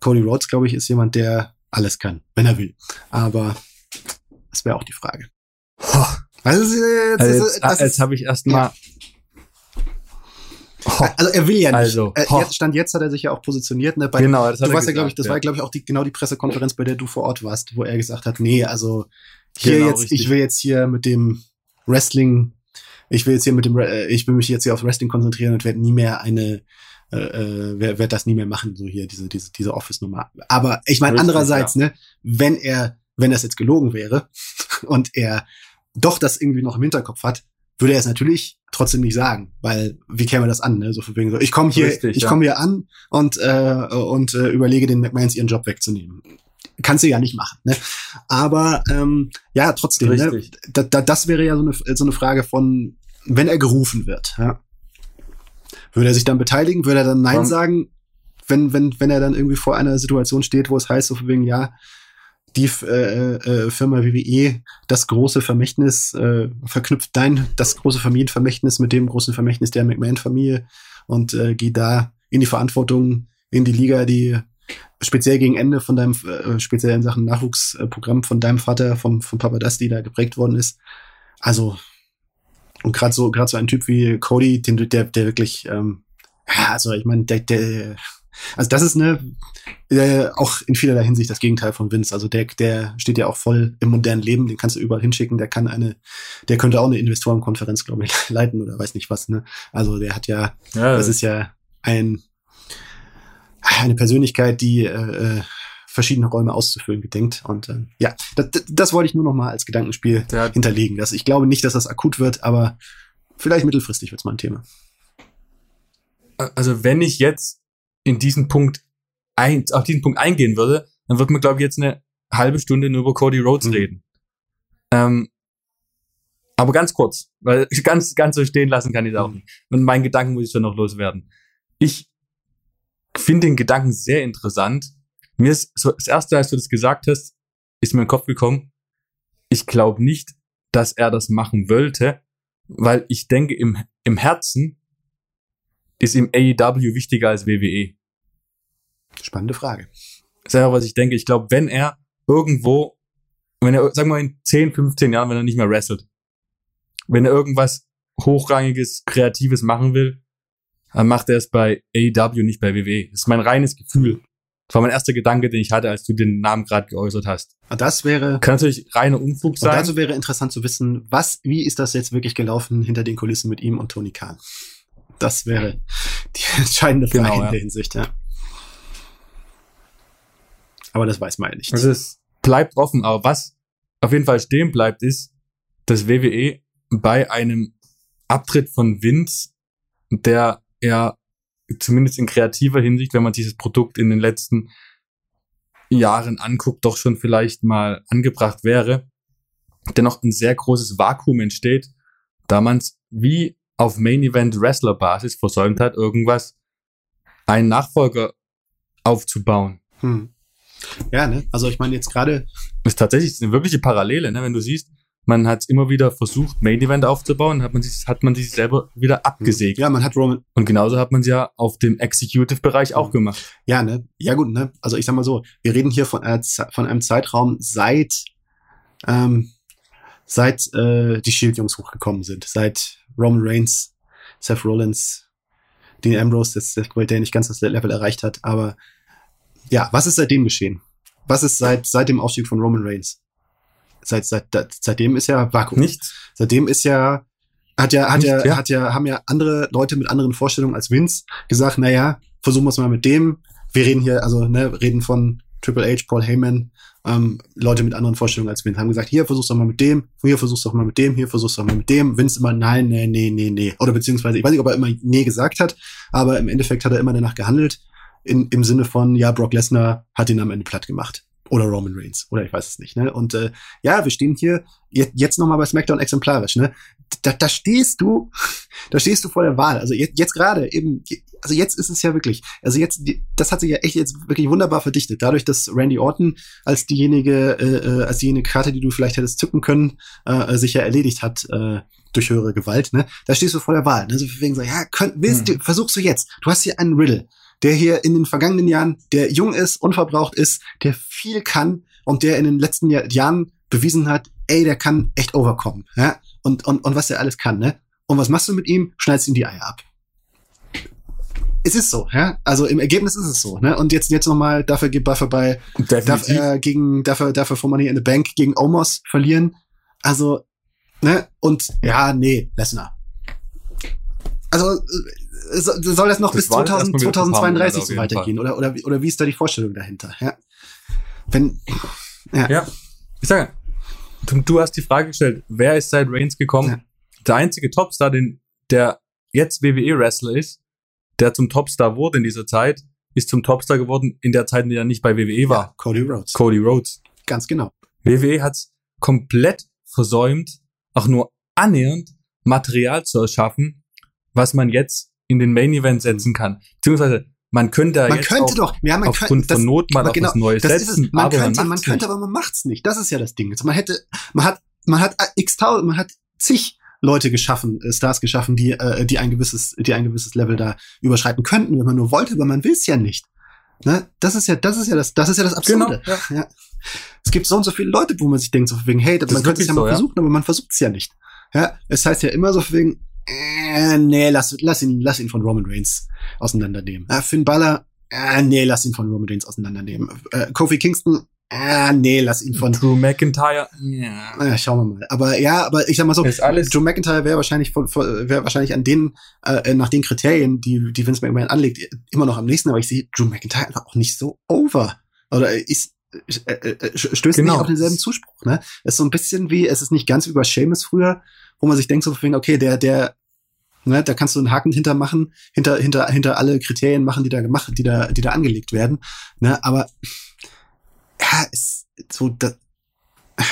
Cody Rhodes, glaube ich, ist jemand, der alles kann, wenn er will. Aber das wäre auch die Frage. Also, jetzt, also jetzt, das jetzt habe ich erstmal. Ja. Also er will ja nicht. Also, jetzt, Stand jetzt hat er sich ja auch positioniert. Ne, bei, genau, das hat du warst ja, glaube ich, das ja. war, glaube ich, auch die, genau die Pressekonferenz, bei der du vor Ort warst, wo er gesagt hat, nee, also hier genau, jetzt, richtig. ich will jetzt hier mit dem Wrestling, ich will jetzt hier mit dem, äh, ich will mich jetzt hier auf Wrestling konzentrieren und werde nie mehr eine, äh, äh wer wird das nie mehr machen, so hier diese diese diese Office-Nummer. Aber ich meine andererseits, ja. ne, wenn er, wenn das jetzt gelogen wäre und er doch das irgendwie noch im Hinterkopf hat, würde er es natürlich trotzdem nicht sagen, weil wie käme das an? Ne? So von wegen so, ich komme hier, Richtig, ich ja. komme hier an und äh, und äh, überlege den McMahons ihren Job wegzunehmen. Kannst du ja nicht machen. Ne? Aber ähm, ja, trotzdem, ne? da, da, das wäre ja so eine, so eine Frage von, wenn er gerufen wird. Ja? Würde er sich dann beteiligen? Würde er dann Nein Warum? sagen? Wenn, wenn, wenn er dann irgendwie vor einer Situation steht, wo es heißt, so von wegen, ja, die äh, äh, Firma WWE das große Vermächtnis äh, verknüpft dein das große Familienvermächtnis mit dem großen Vermächtnis der McMahon-Familie und äh, geht da in die Verantwortung in die Liga, die speziell gegen Ende von deinem äh, speziell in Sachen Nachwuchsprogramm von deinem Vater vom von Papa Dusty da geprägt worden ist. Also und gerade so gerade so ein Typ wie Cody, den der der wirklich ähm, ja, also ich meine der der also das ist eine äh, auch in vielerlei Hinsicht das Gegenteil von Vince. Also der, der steht ja auch voll im modernen Leben, den kannst du überall hinschicken, der kann eine, der könnte auch eine Investorenkonferenz, glaube ich, leiten oder weiß nicht was, ne? Also der hat ja, ja das ist ja ein eine Persönlichkeit, die äh, äh verschiedene Räume auszufüllen gedenkt. Und äh, ja, das, das wollte ich nur noch mal als Gedankenspiel hinterlegen. Das, ich glaube nicht, dass das akut wird, aber vielleicht mittelfristig wird es mal ein Thema. Also wenn ich jetzt in diesen Punkt ein, auf diesen Punkt eingehen würde, dann wird man, glaube ich, jetzt eine halbe Stunde nur über Cody Rhodes mhm. reden. Ähm, aber ganz kurz, weil ganz, ganz so stehen lassen kann ich es auch mhm. nicht. Und meinen Gedanken muss ich schon noch loswerden. Ich finde den Gedanken sehr interessant. Mir ist so, das erste, als du das gesagt hast, ist mir in den Kopf gekommen. Ich glaube nicht, dass er das machen wollte, weil ich denke, im, im Herzen ist ihm AEW wichtiger als WWE? Spannende Frage. Selber, was ich denke. Ich glaube, wenn er irgendwo, wenn er, sagen wir mal in 10, 15 Jahren, wenn er nicht mehr wrestelt, wenn er irgendwas hochrangiges, kreatives machen will, macht er es bei AEW, nicht bei WWE. Das ist mein reines Gefühl. Das war mein erster Gedanke, den ich hatte, als du den Namen gerade geäußert hast. Das wäre. Kann natürlich reiner Unfug sein. Und dazu wäre interessant zu wissen, was, wie ist das jetzt wirklich gelaufen hinter den Kulissen mit ihm und Tony Khan? Das wäre die entscheidende Frage genau, ja. in der Hinsicht, ja. Aber das weiß man ja nicht. Also es bleibt offen, aber was auf jeden Fall stehen bleibt, ist, dass WWE bei einem Abtritt von Vince, der ja zumindest in kreativer Hinsicht, wenn man dieses Produkt in den letzten Jahren anguckt, doch schon vielleicht mal angebracht wäre, dennoch ein sehr großes Vakuum entsteht, da man es wie auf Main Event Wrestler Basis versäumt hat, irgendwas, einen Nachfolger aufzubauen. Hm. Ja, ne? Also ich meine jetzt gerade. Ist tatsächlich eine wirkliche Parallele, ne? Wenn du siehst, man hat immer wieder versucht, Main Event aufzubauen, hat man sich, hat man sich selber wieder abgesägt. Ja, man hat Roman. Und genauso hat man es ja auf dem Executive-Bereich auch gemacht. Ja, ne? Ja, gut, ne? Also ich sag mal so, wir reden hier von, äh, von einem Zeitraum seit, ähm, seit äh, die Shield-Jungs hochgekommen sind, seit Roman Reigns, Seth Rollins, Dean Ambrose, das, das, der nicht ganz das Level erreicht hat. Aber ja, was ist seitdem geschehen? Was ist seit, seit dem Aufstieg von Roman Reigns? Seit, seit, seitdem ist ja Vakuum. Nichts. Seitdem ist ja, hat ja, hat Nicht, ja, ja, hat ja, haben ja andere Leute mit anderen Vorstellungen als Vince gesagt, na ja, versuchen wir es mal mit dem. Wir reden hier, also, ne, reden von Triple H, Paul Heyman, ähm, Leute mit anderen Vorstellungen als Vince haben gesagt, hier versuch's doch mal mit dem, hier versuch's doch mal mit dem, hier versuch's doch mal mit dem. Vince immer, nein, nee, nee, nee, nee. Oder beziehungsweise, ich weiß nicht, ob er immer nee gesagt hat, aber im Endeffekt hat er immer danach gehandelt, in, im Sinne von, ja, Brock Lesnar hat ihn am Ende platt gemacht. Oder Roman Reigns. Oder ich weiß es nicht. Ne? Und äh, ja, wir stehen hier jetzt, jetzt nochmal bei SmackDown exemplarisch. Ne? Da, da stehst du, da stehst du vor der Wahl. Also jetzt, jetzt gerade eben, also jetzt ist es ja wirklich, also jetzt, das hat sich ja echt jetzt wirklich wunderbar verdichtet. Dadurch, dass Randy Orton als diejenige, äh, äh als diejenige Karte, die du vielleicht hättest zücken können, äh, sich ja erledigt hat, äh, durch höhere Gewalt, ne? Da stehst du vor der Wahl, ne? So wegen so, ja, könnt, willst hm. du, versuchst du jetzt. Du hast hier einen Riddle, der hier in den vergangenen Jahren, der jung ist, unverbraucht ist, der viel kann und der in den letzten Jahr, Jahren bewiesen hat, ey, der kann echt overkommen, ja? Und, und, und was der alles kann, ne? Und was machst du mit ihm? Schneidest ihm die Eier ab. Es ist so, ja. Also im Ergebnis ist es so, ne? Und jetzt jetzt nochmal dafür dafür bei darf er gegen dafür dafür vor Money in the Bank gegen Omos verlieren. Also ne? Und ja, nee, Lesnar. Also äh, soll das noch das bis 2000, 2032 so weitergehen oder oder oder wie ist da die Vorstellung dahinter? Ja. Wenn ja. ja. Ich sage, du, du hast die Frage gestellt, wer ist seit Reigns gekommen? Ja. Der einzige Topstar, den der jetzt WWE Wrestler ist, der zum Topstar wurde in dieser Zeit, ist zum Topstar geworden in der Zeit, in der er nicht bei WWE war. Ja, Cody Rhodes. Cody Rhodes. Ganz genau. WWE hat's komplett versäumt, auch nur annähernd Material zu erschaffen, was man jetzt in den Main Event setzen kann. Beziehungsweise man könnte man jetzt könnte doch, ja, man aufgrund könnte, das, von Not mal genau, was Neues setzen. Man könnte, man, man könnte, aber man macht's nicht. Das ist ja das Ding. Also man hätte, man hat, man hat x tausend, man hat zig Leute geschaffen, äh, Stars geschaffen, die, äh, die ein gewisses, die ein gewisses Level da überschreiten könnten, wenn man nur wollte, aber man will es ja nicht. Ne? Das ist ja, das ist ja das, das ist ja das Absurde. Genau, ja. ja. Es gibt so und so viele Leute, wo man sich denkt, so wegen, hey, man könnte es ja so, mal ja? versuchen, aber man versucht es ja nicht. Ja, es heißt ja immer so wegen, äh, nee, lass, lass ihn, lass ihn von Roman Reigns auseinandernehmen. Äh, Finn Balor, äh, nee, lass ihn von Roman Reigns auseinandernehmen. Äh, Kofi Kingston, Ah, nee, lass ihn von. Drew McIntyre. Ja. ja. Schauen wir mal. Aber ja, aber ich sag mal so, Drew McIntyre wäre wahrscheinlich von, von wäre wahrscheinlich an den, äh, nach den Kriterien, die, die Vince McMahon anlegt, immer noch am nächsten, aber ich sehe Drew McIntyre einfach auch nicht so over. Oder ist, äh, äh, stößt genau. nicht auf denselben Zuspruch, ne? Es ist so ein bisschen wie, es ist nicht ganz wie bei Seamus früher, wo man sich denkt so, okay, der, der, ne, da kannst du einen Haken hinter machen, hinter, hinter, hinter alle Kriterien machen, die da gemacht, die da, die da angelegt werden, ne? Aber, ja, es, so, da,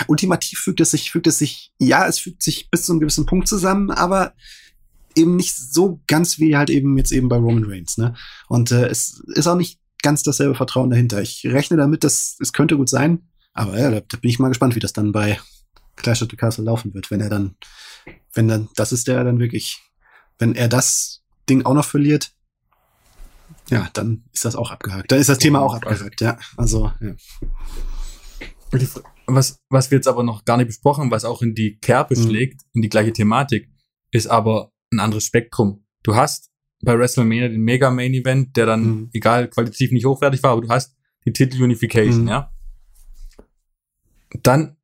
ultimativ fügt es sich, fügt es sich, ja, es fügt sich bis zu einem gewissen Punkt zusammen, aber eben nicht so ganz wie halt eben jetzt eben bei Roman Reigns, ne? Und äh, es ist auch nicht ganz dasselbe Vertrauen dahinter. Ich rechne damit, dass es könnte gut sein, aber ja, da, da bin ich mal gespannt, wie das dann bei Clash of the Castle laufen wird, wenn er dann, wenn dann, das ist der dann wirklich, wenn er das Ding auch noch verliert, ja, dann ist das auch abgehakt. Dann ist das Thema auch abgehakt, ja. Also, ja. Was, was wir jetzt aber noch gar nicht besprochen, was auch in die Kerbe mhm. schlägt, in die gleiche Thematik, ist aber ein anderes Spektrum. Du hast bei WrestleMania den Mega Main Event, der dann, mhm. egal, qualitativ nicht hochwertig war, aber du hast die Titel Unification, mhm. ja. Dann,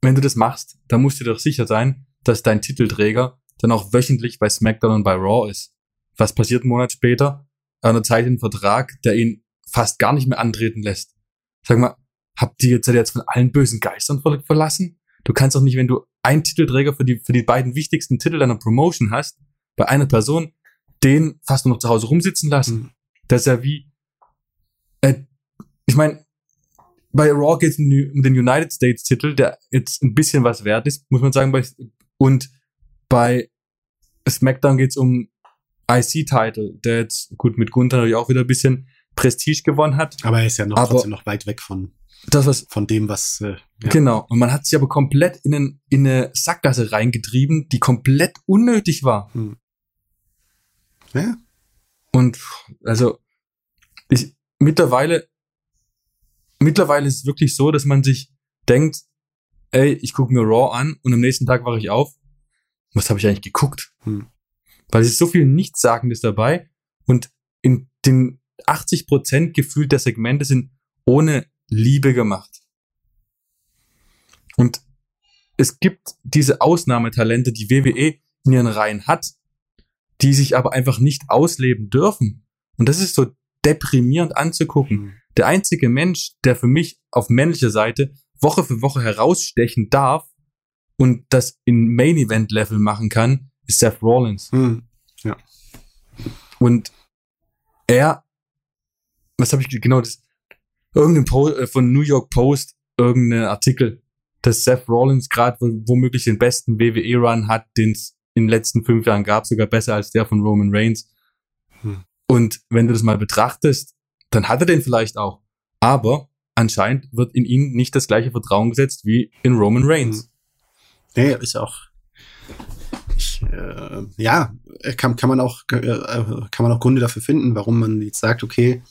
wenn du das machst, dann musst du dir doch sicher sein, dass dein Titelträger dann auch wöchentlich bei SmackDown und bei Raw ist. Was passiert einen Monat später? Er unterzeichnet einen Vertrag, der ihn fast gar nicht mehr antreten lässt. Sag mal, habt ihr jetzt, jetzt von allen bösen Geistern verlassen? Du kannst doch nicht, wenn du einen Titelträger für die, für die beiden wichtigsten Titel deiner Promotion hast, bei einer Person, den fast nur noch zu Hause rumsitzen lassen. Mhm. Das ist ja wie, äh, ich meine, bei Raw geht es um den United States Titel, der jetzt ein bisschen was wert ist, muss man sagen. Und bei SmackDown geht es um IC-Title, der jetzt gut mit Gunther natürlich auch wieder ein bisschen Prestige gewonnen hat. Aber er ist ja noch aber trotzdem noch weit weg von das was von dem was äh, ja. genau und man hat sich aber komplett in, einen, in eine Sackgasse reingetrieben, die komplett unnötig war. Hm. Ja. Und also ich mittlerweile mittlerweile ist es wirklich so, dass man sich denkt, ey, ich gucke mir Raw an und am nächsten Tag wache ich auf. Was habe ich eigentlich geguckt? Hm. Weil es ist so viel Nichtssagendes dabei und in den 80 Prozent gefühlt der Segmente sind ohne Liebe gemacht. Und es gibt diese Ausnahmetalente, die WWE in ihren Reihen hat, die sich aber einfach nicht ausleben dürfen. Und das ist so deprimierend anzugucken. Mhm. Der einzige Mensch, der für mich auf männlicher Seite Woche für Woche herausstechen darf und das in Main Event Level machen kann, ist Seth Rollins. Mhm. Ja. Und er, was habe ich genau das? Irgendein po äh, von New York Post, irgendein Artikel, dass Seth Rollins gerade womöglich den besten WWE Run hat, den es in den letzten fünf Jahren gab, sogar besser als der von Roman Reigns. Hm. Und wenn du das mal betrachtest, dann hat er den vielleicht auch. Aber anscheinend wird in ihn nicht das gleiche Vertrauen gesetzt wie in Roman Reigns. Nee, ist auch äh, ja, kann, kann man auch äh, kann man auch Gründe dafür finden, warum man jetzt sagt, okay,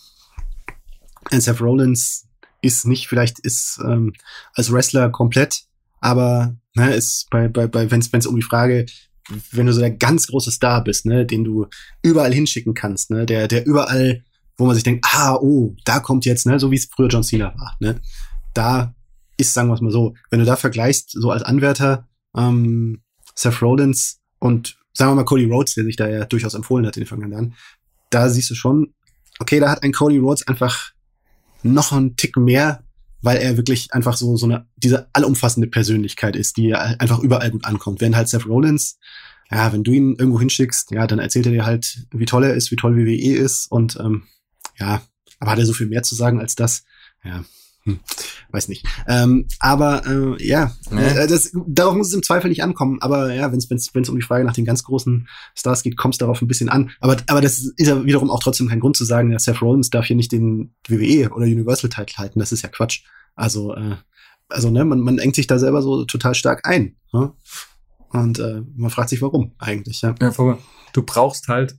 Seth Rollins ist nicht vielleicht ist ähm, als Wrestler komplett, aber ne, ist bei bei bei wenn es um die Frage wenn du so der ganz große Star bist, ne, den du überall hinschicken kannst, ne, der der überall wo man sich denkt, ah, oh, da kommt jetzt, ne, so wie es früher John Cena war, ne, da ist, sagen wir es mal so, wenn du da vergleichst, so als Anwärter, ähm, Seth Rollins und sagen wir mal Cody Rhodes, der sich da ja durchaus empfohlen hat in den vergangenen Jahren, da siehst du schon, okay, da hat ein Cody Rhodes einfach noch einen Tick mehr, weil er wirklich einfach so, so eine, diese allumfassende Persönlichkeit ist, die einfach überall gut ankommt. Während halt Seth Rollins, ja, wenn du ihn irgendwo hinschickst, ja, dann erzählt er dir halt, wie toll er ist, wie toll WWE ist und ähm, ja, aber hat er so viel mehr zu sagen als das? Ja, hm, weiß nicht. Ähm, aber äh, ja, nee. äh, das, darauf muss es im Zweifel nicht ankommen. Aber ja, wenn es um die Frage nach den ganz großen Stars geht, kommt es darauf ein bisschen an. Aber, aber das ist ja wiederum auch trotzdem kein Grund zu sagen, ja, Seth Rollins darf hier nicht den WWE oder Universal-Title halten. Das ist ja Quatsch. Also, äh, also ne, man, man engt sich da selber so total stark ein. Ne? Und äh, man fragt sich, warum eigentlich. Ja, ja du brauchst halt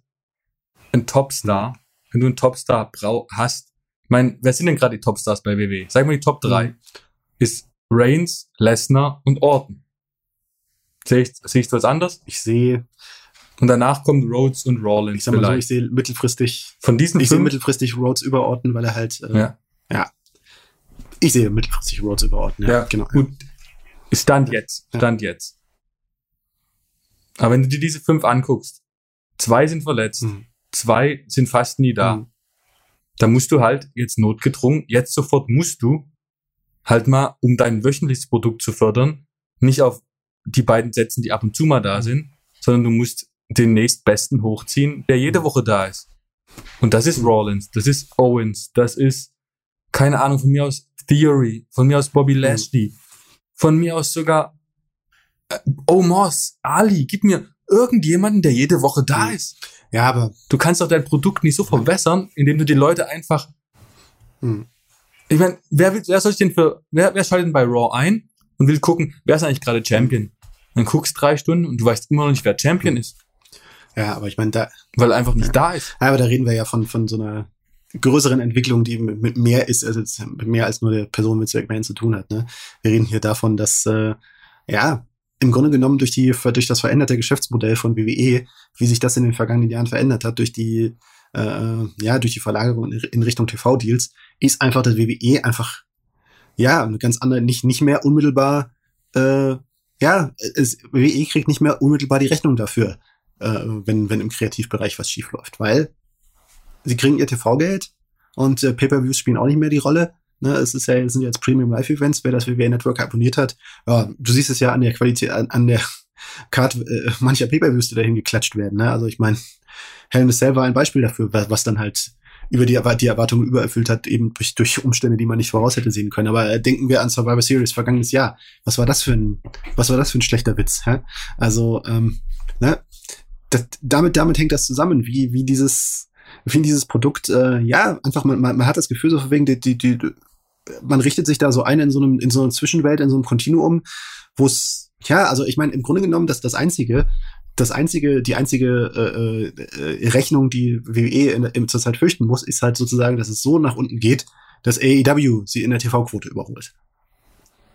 einen Topstar. Wenn du einen Topstar hast, ich meine, wer sind denn gerade die Topstars bei WWE? Sag mal die Top 3. Mhm. Ist Reigns, Lesnar und Orton. Sehe ich, sehe ich das anders? Ich sehe. Und danach kommt Rhodes und Rollins. Ich sag mal vielleicht. so, ich sehe mittelfristig. Von diesen Ich sehe mittelfristig Rhodes über Orton, weil er halt. Äh, ja. ja. Ich sehe mittelfristig Rhodes über Orton. Ja, ja genau. Gut. Stand jetzt. Stand ja. jetzt. Aber wenn du dir diese fünf anguckst, zwei sind verletzt, mhm. Zwei sind fast nie da. Mhm da musst du halt jetzt notgedrungen, jetzt sofort musst du halt mal, um dein wöchentliches Produkt zu fördern, nicht auf die beiden setzen, die ab und zu mal da sind, sondern du musst den nächstbesten hochziehen, der jede Woche da ist. Und das ist Rollins, das ist Owens, das ist, keine Ahnung, von mir aus Theory, von mir aus Bobby mhm. Lashley, von mir aus sogar äh, Omos, Ali, gib mir irgendjemanden, der jede Woche da mhm. ist. Ja, aber. Du kannst doch dein Produkt nicht so verwässern, indem du die Leute einfach. Hm. Ich meine, wer, will, wer soll ich denn für. Wer, wer schaltet denn bei Raw ein und will gucken, wer ist eigentlich gerade Champion? Dann guckst drei Stunden und du weißt immer noch nicht, wer Champion hm. ist. Ja, aber ich meine, da. Weil er einfach nicht ja. da ist. Ja, aber da reden wir ja von, von so einer größeren Entwicklung, die mit mehr ist, also mit mehr als nur der Person mit McMahon zu tun hat. Ne? Wir reden hier davon, dass äh, ja im Grunde genommen durch die durch das veränderte Geschäftsmodell von WWE, wie sich das in den vergangenen Jahren verändert hat, durch die äh, ja durch die Verlagerung in, Richtung TV-Deals, ist einfach das WWE einfach ja eine ganz andere, nicht nicht mehr unmittelbar äh, ja es, WWE kriegt nicht mehr unmittelbar die Rechnung dafür, äh, wenn wenn im Kreativbereich was schief läuft, weil sie kriegen ihr TV-Geld und äh, Pay-per-Views spielen auch nicht mehr die Rolle Ne, es ist ja, es sind jetzt Premium Live Events, wer das WWE Network abonniert hat. Ja, du siehst es ja an der Qualität, an, an der Karte äh, mancher Pay-Per-Views, die dahin geklatscht werden. Ne? Also ich meine, Hell in a Cell war ein Beispiel dafür, was dann halt über die, die Erwartungen übererfüllt hat, eben durch, durch Umstände, die man nicht voraus hätte sehen können. Aber äh, denken wir an Survivor Series vergangenes Jahr. Was war das für ein, was war das für ein schlechter Witz? Hä? Also, ähm, ne? Das, damit, damit hängt das zusammen, wie, wie dieses, wie dieses Produkt, äh, ja, einfach, man, man, man hat das Gefühl, so wegen die, die, die, man richtet sich da so ein in so einem, in so einer Zwischenwelt, in so einem Kontinuum, wo es, ja, also ich meine, im Grunde genommen, dass das einzige, das einzige, die einzige äh, äh, Rechnung, die WWE in, in zur Zeit fürchten muss, ist halt sozusagen, dass es so nach unten geht, dass AEW sie in der TV-Quote überholt.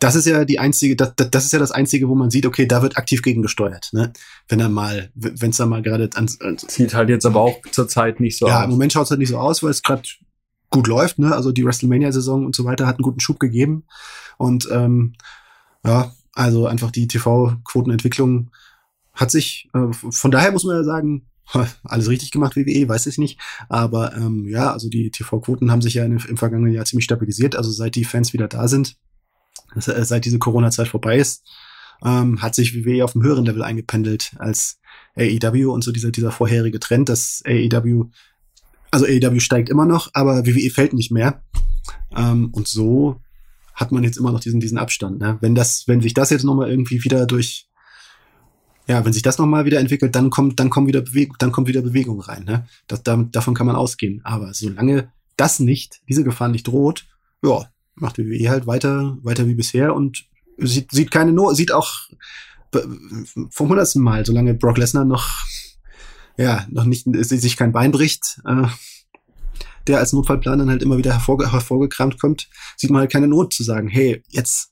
Das ist ja die einzige, das, das ist ja das einzige, wo man sieht, okay, da wird aktiv gegengesteuert, ne? Wenn er mal, wenn es da mal gerade an, an, sieht halt jetzt aber auch zur Zeit nicht so ja, aus. Ja, im Moment schaut es halt nicht so aus, weil es gerade gut läuft. Ne? Also die WrestleMania-Saison und so weiter hat einen guten Schub gegeben. Und ähm, ja, also einfach die TV-Quotenentwicklung hat sich, äh, von daher muss man ja sagen, alles richtig gemacht, WWE, weiß ich nicht. Aber ähm, ja, also die TV-Quoten haben sich ja in, im vergangenen Jahr ziemlich stabilisiert. Also seit die Fans wieder da sind, seit diese Corona-Zeit vorbei ist, ähm, hat sich WWE auf einem höheren Level eingependelt als AEW und so dieser, dieser vorherige Trend, dass AEW also AEW steigt immer noch, aber WWE fällt nicht mehr. Ähm, und so hat man jetzt immer noch diesen, diesen Abstand. Ne? Wenn das, wenn sich das jetzt nochmal irgendwie wieder durch, ja, wenn sich das nochmal wieder entwickelt, dann kommt, dann kommt wieder Bewegung, dann kommt wieder Bewegung rein. Ne? Das, damit, davon kann man ausgehen. Aber solange das nicht, diese Gefahr nicht droht, ja, macht WWE halt weiter, weiter wie bisher und sieht, sieht keine Not, sieht auch vom hundertsten Mal, solange Brock Lesnar noch, ja, noch nicht, sich kein Bein bricht, äh, der als Notfallplan dann halt immer wieder hervorge hervorgekramt kommt, sieht man halt keine Not zu sagen, hey, jetzt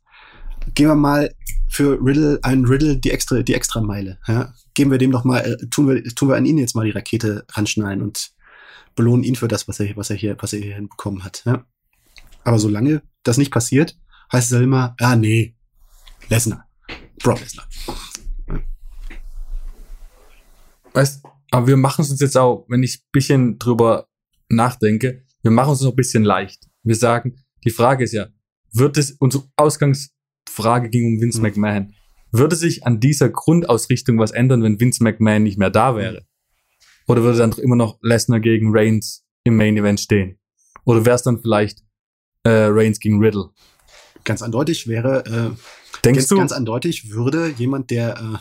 gehen wir mal für Riddle, einen Riddle die extra, die extra Meile, ja. Geben wir dem doch mal, äh, tun wir, tun wir an ihn jetzt mal die Rakete ranschneiden und belohnen ihn für das, was er, was er hier, was er hier hinbekommen hat, ja. Aber solange das nicht passiert, heißt es halt immer, ah, nee, Lesnar. Brock Lesnar. Weißt, aber wir machen es uns jetzt auch, wenn ich ein bisschen drüber nachdenke, wir machen es uns noch ein bisschen leicht. Wir sagen, die Frage ist ja, wird es, unsere Ausgangsfrage ging um Vince mhm. McMahon. Würde sich an dieser Grundausrichtung was ändern, wenn Vince McMahon nicht mehr da wäre? Oder würde dann immer noch Lesnar gegen Reigns im Main Event stehen? Oder wäre es dann vielleicht äh, Reigns gegen Riddle? Ganz eindeutig wäre, äh, Denkst ganz, du? ganz eindeutig würde jemand, der äh,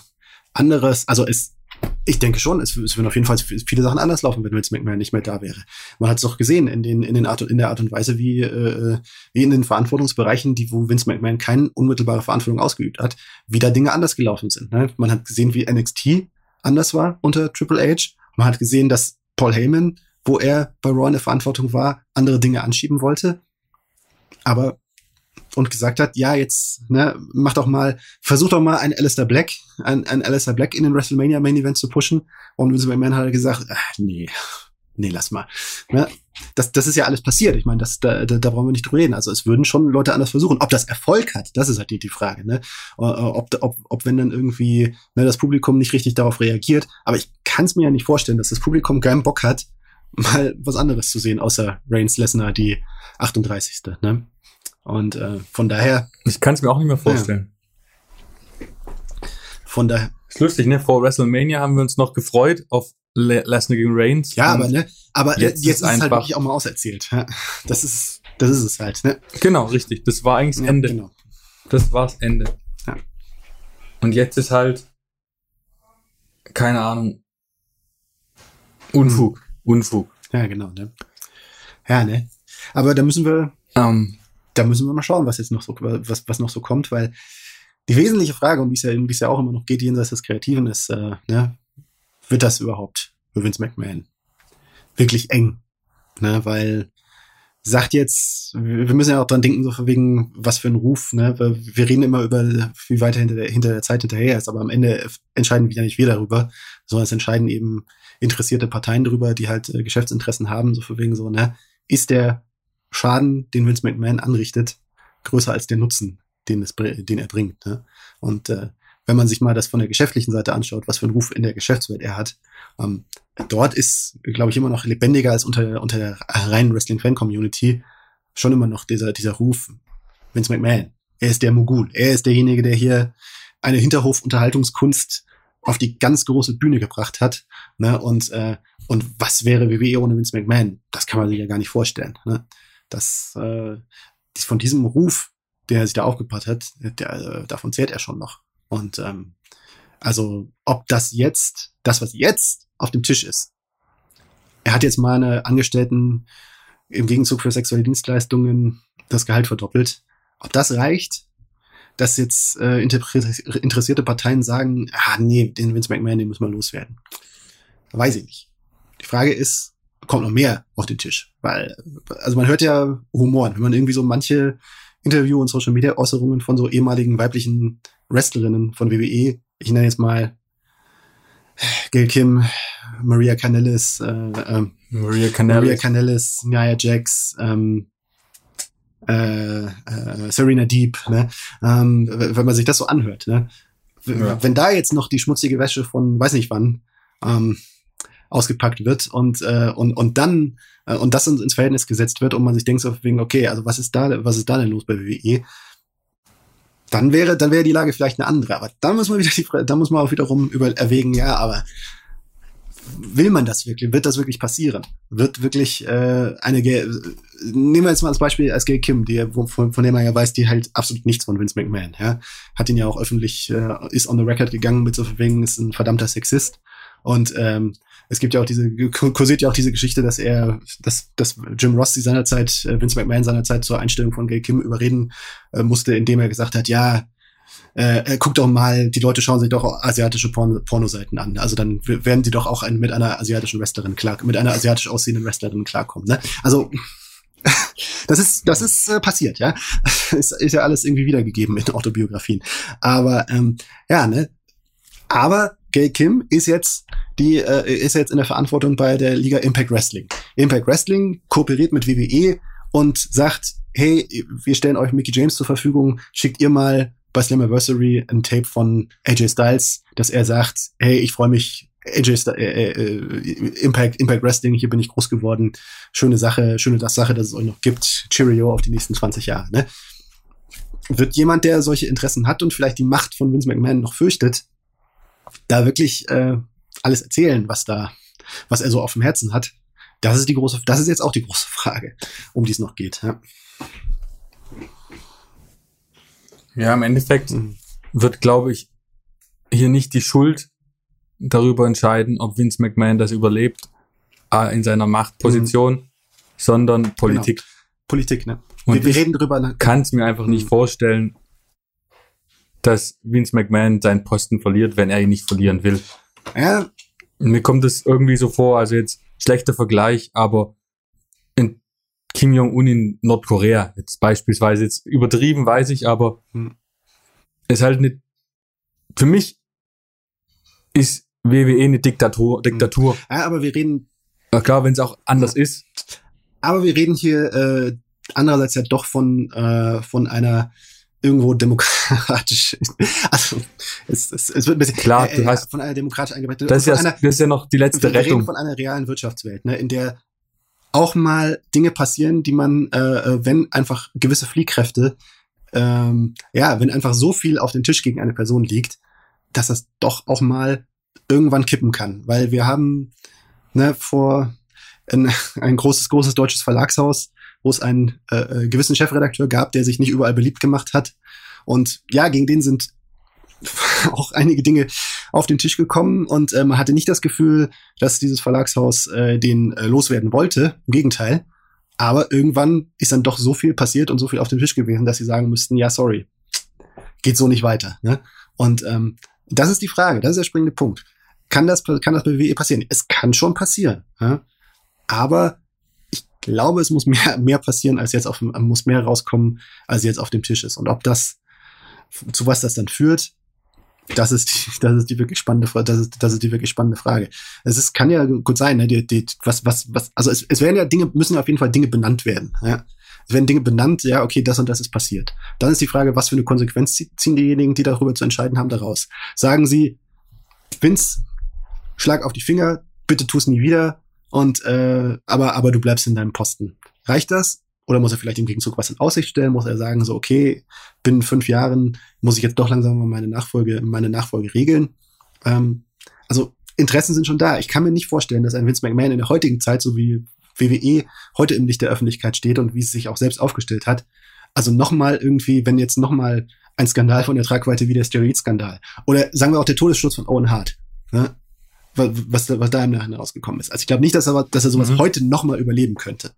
anderes, also es, ich denke schon, es, es würden auf jeden Fall viele Sachen anders laufen, wenn Vince McMahon nicht mehr da wäre. Man hat es doch gesehen in den in den Art in der Art und Weise, wie äh, wie in den Verantwortungsbereichen, die wo Vince McMahon keine unmittelbare Verantwortung ausgeübt hat, wie da Dinge anders gelaufen sind. Ne? Man hat gesehen, wie NXT anders war unter Triple H. Man hat gesehen, dass Paul Heyman, wo er bei Raw in der Verantwortung war, andere Dinge anschieben wollte. Aber und gesagt hat, ja, jetzt, ne, mach doch mal, versuch doch mal ein Alistair Black, ein, ein Alistair Black in den WrestleMania Main Event zu pushen. Und Vince McMahon hat gesagt, ach, nee, nee, lass mal. Ne? Das, das ist ja alles passiert. Ich meine, das, da, da, da brauchen wir nicht drüber reden. Also es würden schon Leute anders versuchen. Ob das Erfolg hat, das ist halt die, die Frage. Ne? Ob, ob, ob wenn dann irgendwie ne, das Publikum nicht richtig darauf reagiert. Aber ich kann es mir ja nicht vorstellen, dass das Publikum keinen Bock hat, mal was anderes zu sehen, außer Reigns Lesnar, die 38. Ne? Und äh, von daher. Ich kann es mir auch nicht mehr vorstellen. Ja. Von daher. Ist lustig, ne? Vor WrestleMania haben wir uns noch gefreut auf Le Lesnar gegen Reigns. Ja, aber ne, aber jetzt, jetzt ist, es halt wirklich auch mal auserzählt. Ja? Das ist, das ist es halt. Ne? Genau, richtig. Das war eigentlich das ja, Ende. Genau. Das war's Ende. Ja. Und jetzt ist halt keine Ahnung Unfug. Unfug. Ja, genau. Ne? Ja, ne. Aber da müssen wir. Ähm, da müssen wir mal schauen, was jetzt noch so, was, was noch so kommt, weil die wesentliche Frage, um die es ja, um die es ja auch immer noch geht, jenseits des Kreativen, ist, äh, ne, wird das überhaupt für Vince McMahon wirklich eng? Ne, weil sagt jetzt, wir müssen ja auch dran denken, so wegen, was für ein Ruf, ne? Wir reden immer über, wie weiter hinter der, hinter der Zeit hinterher ist, aber am Ende entscheiden wieder nicht wir darüber, sondern es entscheiden eben interessierte Parteien darüber, die halt äh, Geschäftsinteressen haben, so für wegen so, ne? Ist der Schaden, den Vince McMahon anrichtet, größer als der Nutzen, den, es, den er bringt. Ne? Und äh, wenn man sich mal das von der geschäftlichen Seite anschaut, was für einen Ruf in der Geschäftswelt er hat, ähm, dort ist, glaube ich, immer noch lebendiger als unter, unter der reinen Wrestling-Fan-Community schon immer noch dieser, dieser Ruf Vince McMahon. Er ist der Mogul. Er ist derjenige, der hier eine Hinterhof-Unterhaltungskunst auf die ganz große Bühne gebracht hat. Ne? Und, äh, und was wäre WWE ohne Vince McMahon? Das kann man sich ja gar nicht vorstellen. Ne? das, äh, von diesem Ruf, der sich da aufgebaut hat, der, äh, davon zählt er schon noch. Und ähm, also, ob das jetzt, das, was jetzt auf dem Tisch ist, er hat jetzt mal eine Angestellten im Gegenzug für sexuelle Dienstleistungen das Gehalt verdoppelt. Ob das reicht, dass jetzt äh, interessierte Parteien sagen, ah nee, den Vince McMahon, den müssen wir loswerden. Weiß ich nicht. Die Frage ist, kommt noch mehr auf den Tisch. Weil, also man hört ja Humor, wenn man irgendwie so manche Interview- und Social-Media-Äußerungen von so ehemaligen weiblichen Wrestlerinnen von WWE, ich nenne jetzt mal Gail Kim, Maria Canellis, äh, ähm, Maria Canellis, Maria Canellis Nia Jax, ähm, äh, äh, Serena Deep, ne? ähm, wenn man sich das so anhört. Ne? Ja. Wenn da jetzt noch die schmutzige Wäsche von weiß nicht wann ähm, ausgepackt wird und äh, und und dann äh, und das ins Verhältnis gesetzt wird und man sich denkt so wegen okay also was ist da was ist da denn los bei WWE dann wäre dann wäre die Lage vielleicht eine andere aber dann muss man wieder die dann muss man auch wiederum über erwägen ja aber will man das wirklich? Wird das wirklich passieren? Wird wirklich äh, eine nehmen wir jetzt mal als Beispiel als Gay Kim die von, von der man ja weiß die halt absolut nichts von Vince McMahon ja. Hat ihn ja auch öffentlich äh, ist on the record gegangen mit so wegen ist ein verdammter Sexist. Und ähm, es gibt ja auch diese, kursiert ja auch diese Geschichte, dass er, dass, dass Jim Ross die seinerzeit, äh, Vince McMahon seinerzeit zur Einstellung von Gay Kim überreden äh, musste, indem er gesagt hat, ja, äh, äh, guck doch mal, die Leute schauen sich doch asiatische Porn Pornoseiten an. Also dann werden die doch auch ein, mit einer asiatischen Wrestlerin klar, mit einer asiatisch aussehenden Wrestlerin klarkommen. Ne? Also das ist, das ist äh, passiert, ja. ist, ist ja alles irgendwie wiedergegeben in Autobiografien. Aber ähm, ja, ne. Aber Gay Kim ist jetzt die äh, ist jetzt in der Verantwortung bei der Liga Impact Wrestling. Impact Wrestling kooperiert mit WWE und sagt, hey, wir stellen euch Mickey James zur Verfügung, schickt ihr mal bei Slammiversary ein Tape von AJ Styles, dass er sagt, hey, ich freue mich, AJ St äh, äh, Impact, Impact Wrestling, hier bin ich groß geworden, schöne Sache, schöne das Sache, dass es euch noch gibt, Cheerio auf die nächsten 20 Jahre. Ne? Wird jemand, der solche Interessen hat und vielleicht die Macht von Vince McMahon noch fürchtet, da wirklich äh, alles erzählen, was da, was er so auf dem Herzen hat? Das ist die große, das ist jetzt auch die große Frage, um die es noch geht. Ja. Ja, im Endeffekt mhm. wird, glaube ich, hier nicht die Schuld darüber entscheiden, ob Vince McMahon das überlebt äh, in seiner Machtposition, mhm. sondern Politik. Genau. Politik, ne? Und wir, reden drüber. Ne? Kann es mir einfach nicht mhm. vorstellen, dass Vince McMahon seinen Posten verliert, wenn er ihn nicht verlieren will. Ja. Mir kommt es irgendwie so vor, also jetzt schlechter Vergleich, aber Kim Jong-un in Nordkorea, jetzt beispielsweise, jetzt übertrieben weiß ich, aber hm. ist halt eine, für mich ist WWE eine Diktatur, Diktatur. Hm. Ja, aber wir reden. Ja, klar, wenn es auch anders ja. ist. Aber wir reden hier äh, andererseits ja doch von, äh, von einer irgendwo demokratisch. Also es, es, es wird ein bisschen klar, du äh, hast von einer demokratisch eingebetteten. Das, ist ja, das ist ja noch die letzte wir Rettung. Reden von einer realen Wirtschaftswelt, ne, in der auch mal Dinge passieren, die man, äh, äh, wenn einfach gewisse Fliehkräfte, ähm, ja, wenn einfach so viel auf den Tisch gegen eine Person liegt, dass das doch auch mal irgendwann kippen kann. Weil wir haben ne, vor ein, ein großes, großes deutsches Verlagshaus, wo es einen äh, äh, gewissen Chefredakteur gab, der sich nicht überall beliebt gemacht hat. Und ja, gegen den sind auch einige Dinge auf den Tisch gekommen und äh, man hatte nicht das Gefühl, dass dieses Verlagshaus äh, den äh, loswerden wollte. Im Gegenteil. Aber irgendwann ist dann doch so viel passiert und so viel auf dem Tisch gewesen, dass sie sagen müssten, ja, sorry, geht so nicht weiter. Ne? Und ähm, das ist die Frage, das ist der springende Punkt. Kann das, kann das bei WWE passieren? Es kann schon passieren. Ja? Aber ich glaube, es muss mehr, mehr passieren, als jetzt auf muss mehr rauskommen, als jetzt auf dem Tisch ist. Und ob das, zu was das dann führt, das ist die, das ist die wirklich spannende Frage. Das ist, das ist die wirklich spannende Frage. Es ist, kann ja gut sein, ne, die, die, was, was, was, also es, es werden ja Dinge, müssen ja auf jeden Fall Dinge benannt werden. Ja. Es werden Dinge benannt, ja, okay, das und das ist passiert. Dann ist die Frage, was für eine Konsequenz ziehen diejenigen, die darüber zu entscheiden haben, daraus. Sagen sie, Vince, schlag auf die Finger, bitte tu es nie wieder, und äh, aber, aber du bleibst in deinem Posten. Reicht das? Oder muss er vielleicht im Gegenzug was in Aussicht stellen? Muss er sagen, so, okay, binnen fünf Jahren muss ich jetzt doch langsam mal meine Nachfolge, meine Nachfolge regeln? Ähm, also Interessen sind schon da. Ich kann mir nicht vorstellen, dass ein Vince McMahon in der heutigen Zeit, so wie WWE heute im Licht der Öffentlichkeit steht und wie es sich auch selbst aufgestellt hat, also nochmal irgendwie, wenn jetzt nochmal ein Skandal von der Tragweite wie der Steroid-Skandal oder sagen wir auch der Todesschutz von Owen Hart, ne? was, was da im Nachhinein rausgekommen ist. Also ich glaube nicht, dass er, dass er sowas mhm. heute nochmal überleben könnte.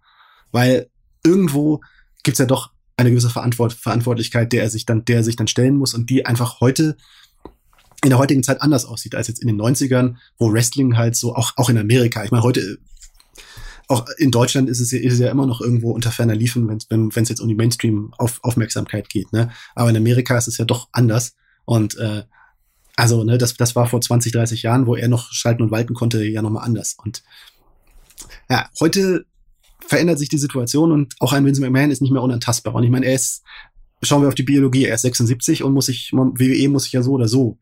Weil irgendwo gibt's ja doch eine gewisse Verantwort Verantwortlichkeit, der er sich dann, der er sich dann stellen muss und die einfach heute in der heutigen Zeit anders aussieht als jetzt in den 90ern, wo Wrestling halt so, auch, auch in Amerika, ich meine, heute, auch in Deutschland ist es, ja, ist es ja immer noch irgendwo unter ferner Liefen, wenn es jetzt um die Mainstream-Aufmerksamkeit geht. Ne? Aber in Amerika ist es ja doch anders. Und äh, also, ne, das, das war vor 20, 30 Jahren, wo er noch schalten und walten konnte, ja nochmal anders. Und ja, heute verändert sich die Situation und auch ein Vince McMahon ist nicht mehr unantastbar. Und ich meine, er ist, schauen wir auf die Biologie, er ist 76 und muss sich, WWE muss sich ja so oder so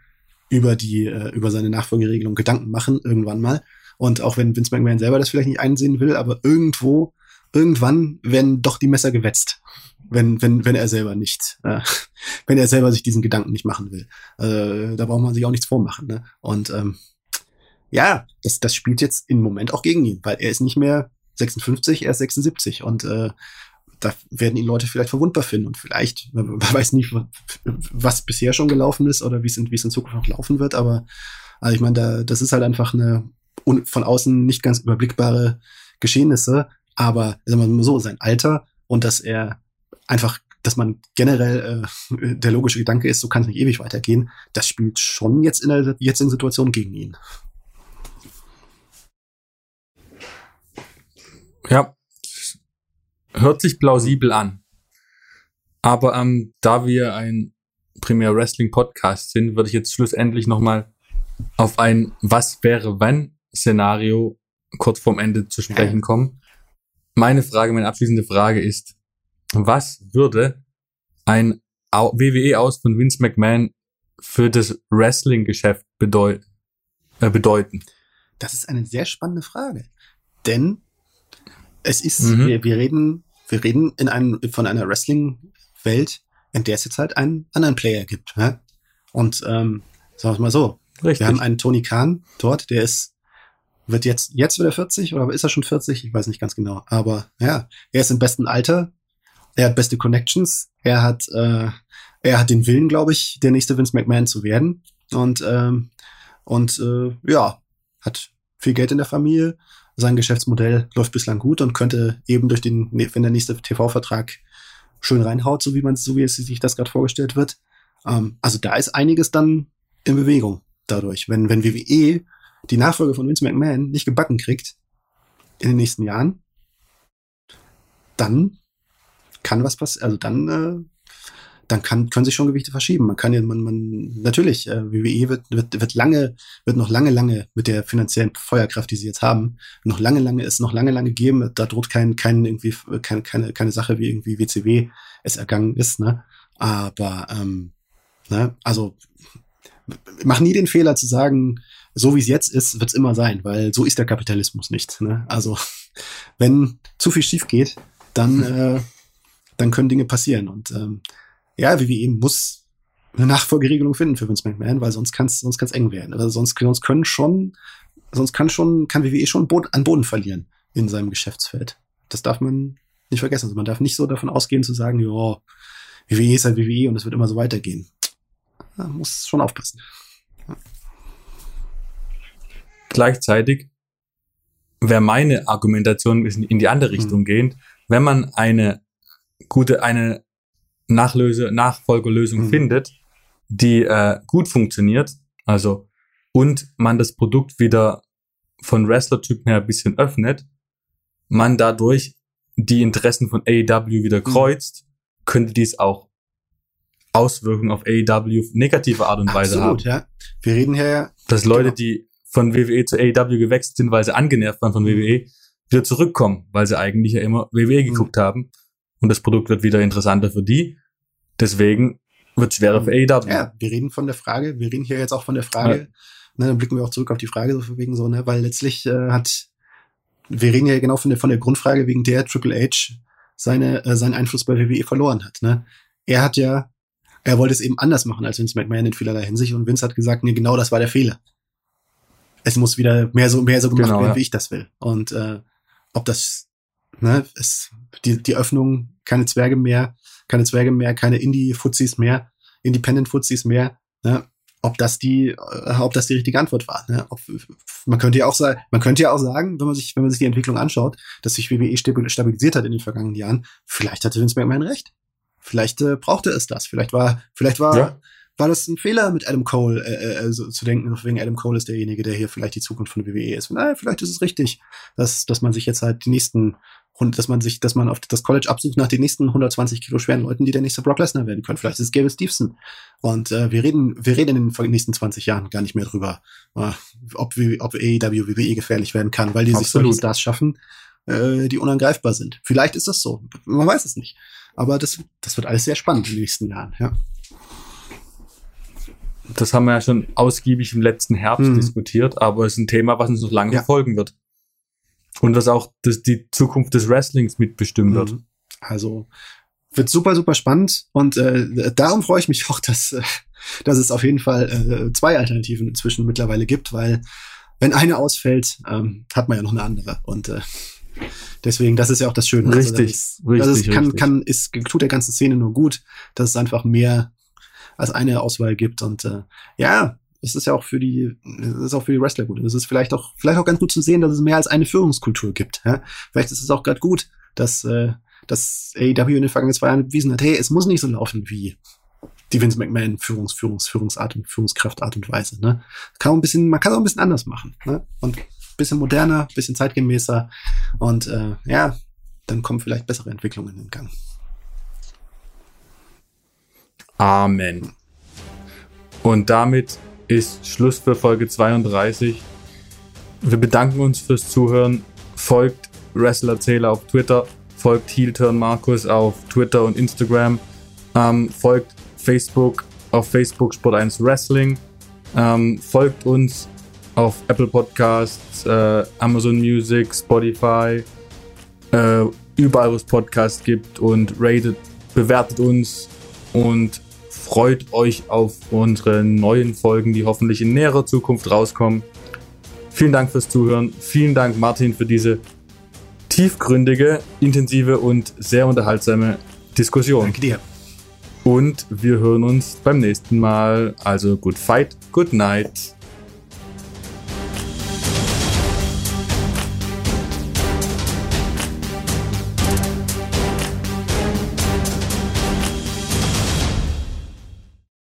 über die, äh, über seine Nachfolgeregelung Gedanken machen, irgendwann mal. Und auch wenn Vince McMahon selber das vielleicht nicht einsehen will, aber irgendwo, irgendwann werden doch die Messer gewetzt wenn, wenn, wenn er selber nicht, äh, wenn er selber sich diesen Gedanken nicht machen will. Äh, da braucht man sich auch nichts vormachen. Ne? Und ähm, ja, das, das spielt jetzt im Moment auch gegen ihn, weil er ist nicht mehr 56, er ist 76 und äh, da werden ihn Leute vielleicht verwundbar finden. Und vielleicht, man weiß nicht, was bisher schon gelaufen ist oder wie es in, wie es in Zukunft noch laufen wird, aber also ich meine, da, das ist halt einfach eine von außen nicht ganz überblickbare Geschehnisse, aber sagen wir mal so, sein Alter und dass er einfach dass man generell äh, der logische Gedanke ist, so kann es nicht ewig weitergehen, das spielt schon jetzt in der jetzigen Situation gegen ihn. Ja, hört sich plausibel an. Aber ähm, da wir ein Premier Wrestling Podcast sind, würde ich jetzt schlussendlich nochmal auf ein Was wäre wenn Szenario kurz vorm Ende zu sprechen kommen. Meine Frage, meine abschließende Frage ist, was würde ein WWE aus von Vince McMahon für das Wrestling-Geschäft bedeut äh, bedeuten? Das ist eine sehr spannende Frage. Denn es ist, mhm. wir, wir reden, wir reden in einem, von einer Wrestling-Welt, in der es jetzt halt einen anderen Player gibt. Ja? Und ähm, sagen wir mal so, Richtig. wir haben einen Tony Khan dort, der ist wird jetzt, jetzt wird er 40 oder ist er schon 40? Ich weiß nicht ganz genau. Aber ja, er ist im besten Alter. Er hat beste Connections. Er hat, äh, er hat den Willen, glaube ich, der nächste Vince McMahon zu werden. Und, ähm, und äh, ja, hat viel Geld in der Familie. Sein Geschäftsmodell läuft bislang gut und könnte eben durch den, wenn der nächste TV-Vertrag schön reinhaut, so wie man so wie es sich das gerade vorgestellt wird. Ähm, also da ist einiges dann in Bewegung dadurch. Wenn, wenn WWE die Nachfolge von Vince McMahon nicht gebacken kriegt in den nächsten Jahren, dann kann was passieren. Also dann, äh, dann kann, können sich schon Gewichte verschieben. Man kann ja, man, man, natürlich, äh, WWE wird, wird, wird lange, wird noch lange, lange mit der finanziellen Feuerkraft, die sie jetzt haben, noch lange, lange, ist noch lange, lange geben. Da droht kein, kein irgendwie, keine, keine, keine Sache wie irgendwie WCW es ergangen ist, ne? Aber, ähm, ne, also, mach nie den Fehler zu sagen, so wie es jetzt ist, wird es immer sein, weil so ist der Kapitalismus nicht. Ne? Also wenn zu viel schief geht, dann, äh, dann können Dinge passieren. Und ähm, ja, WWE muss eine Nachfolgeregelung finden für Vince McMahon, weil sonst kann es sonst kann's eng werden. Also sonst, sonst können schon, sonst kann schon, kann WWE schon an Boden verlieren in seinem Geschäftsfeld. Das darf man nicht vergessen. Also man darf nicht so davon ausgehen zu sagen, ja, WWE ist halt WWE und es wird immer so weitergehen. Man muss schon aufpassen. Gleichzeitig wäre meine Argumentation ein bisschen in die andere Richtung mhm. gehend, wenn man eine gute, eine Nachlöse, Nachfolgelösung mhm. findet, die äh, gut funktioniert, also und man das Produkt wieder von Wrestler-Typen her ein bisschen öffnet, man dadurch die Interessen von AEW wieder mhm. kreuzt, mhm. könnte dies auch Auswirkungen auf AEW negative Art und Weise Absolut, haben. Ja. Wir reden hier, dass Leute, genau. die von WWE zu AEW gewechselt sind, weil sie angenervt waren von mhm. WWE, wieder zurückkommen, weil sie eigentlich ja immer WWE mhm. geguckt mhm. haben. Und das Produkt wird wieder interessanter für die. Deswegen wird es schwerer für AEW. Ja, wir reden von der Frage, wir reden hier jetzt auch von der Frage, ja. ne, dann blicken wir auch zurück auf die Frage so wegen so, ne, weil letztlich äh, hat, wir reden ja genau von der, von der Grundfrage, wegen der Triple H seine, äh, seinen Einfluss bei WWE verloren hat, ne. Er hat ja, er wollte es eben anders machen als Vince McMahon in vielerlei Hinsicht und Vince hat gesagt, nee, genau das war der Fehler es muss wieder mehr so, mehr so gemacht genau, werden, ja. wie ich das will. Und äh, ob das, ne, es, die, die Öffnung, keine Zwerge mehr, keine Zwerge mehr, keine Indie-Fuzis mehr, Independent-Fuzis mehr, ne, ob das die, äh, ob das die richtige Antwort war. Ne? Ob, man könnte ja auch sagen, man könnte ja auch sagen, wenn man sich, wenn man sich die Entwicklung anschaut, dass sich WWE stabilisiert hat in den vergangenen Jahren, vielleicht hatte Vince McMahon recht. Vielleicht äh, brauchte es das. Vielleicht war, vielleicht war, ja war das ein Fehler, mit Adam Cole äh, äh, so zu denken, wegen Adam Cole ist derjenige, der hier vielleicht die Zukunft von WWE ist. Naja, vielleicht ist es richtig, dass, dass man sich jetzt halt die nächsten dass man sich, dass man auf das College absucht nach den nächsten 120 Kilo schweren Leuten, die der nächste Brock Lesnar werden können. Vielleicht ist es Gable Stevenson. Und äh, wir reden, wir reden in den nächsten 20 Jahren gar nicht mehr drüber, äh, ob, ob AEW WWE gefährlich werden kann, weil die Absolut. sich solche Stars schaffen, äh, die unangreifbar sind. Vielleicht ist das so. Man weiß es nicht. Aber das, das wird alles sehr spannend in den nächsten Jahren, ja das haben wir ja schon ausgiebig im letzten Herbst mhm. diskutiert, aber es ist ein Thema, was uns noch lange ja. verfolgen wird. Und was auch das, die Zukunft des Wrestlings mitbestimmen mhm. wird. Also wird super, super spannend und äh, darum freue ich mich auch, dass, äh, dass es auf jeden Fall äh, zwei Alternativen inzwischen mittlerweile gibt, weil wenn eine ausfällt, ähm, hat man ja noch eine andere. Und äh, deswegen, das ist ja auch das Schöne. Richtig, also, das, richtig, das ist, kann, richtig. kann, ist, tut der ganzen Szene nur gut, dass es einfach mehr als eine Auswahl gibt. Und äh, ja, es ist ja auch für die, es ist auch für die Wrestler gut. Es ist vielleicht auch, vielleicht auch ganz gut zu sehen, dass es mehr als eine Führungskultur gibt. Ja? Vielleicht ist es auch gerade gut, dass, äh, dass AEW in den vergangenen zwei Jahren bewiesen hat, hey, es muss nicht so laufen wie die Vince McMahon Führungs, Führungs, Führungsart und Führungskraftart und Weise. Ne? Kann ein bisschen, man kann auch ein bisschen anders machen. Ne? Und bisschen moderner, bisschen zeitgemäßer. Und äh, ja, dann kommen vielleicht bessere Entwicklungen in Gang. Amen. Und damit ist Schluss für Folge 32. Wir bedanken uns fürs Zuhören. Folgt Wrestlerzähler auf Twitter, folgt Heelturn Markus auf Twitter und Instagram, ähm, folgt Facebook auf Facebook Sport 1 Wrestling, ähm, folgt uns auf Apple Podcasts, äh, Amazon Music, Spotify, äh, überall wo es Podcasts gibt und ratet, bewertet uns und freut euch auf unsere neuen Folgen, die hoffentlich in näherer Zukunft rauskommen. Vielen Dank fürs Zuhören. Vielen Dank, Martin, für diese tiefgründige, intensive und sehr unterhaltsame Diskussion. Danke dir. Und wir hören uns beim nächsten Mal. Also good fight, good night.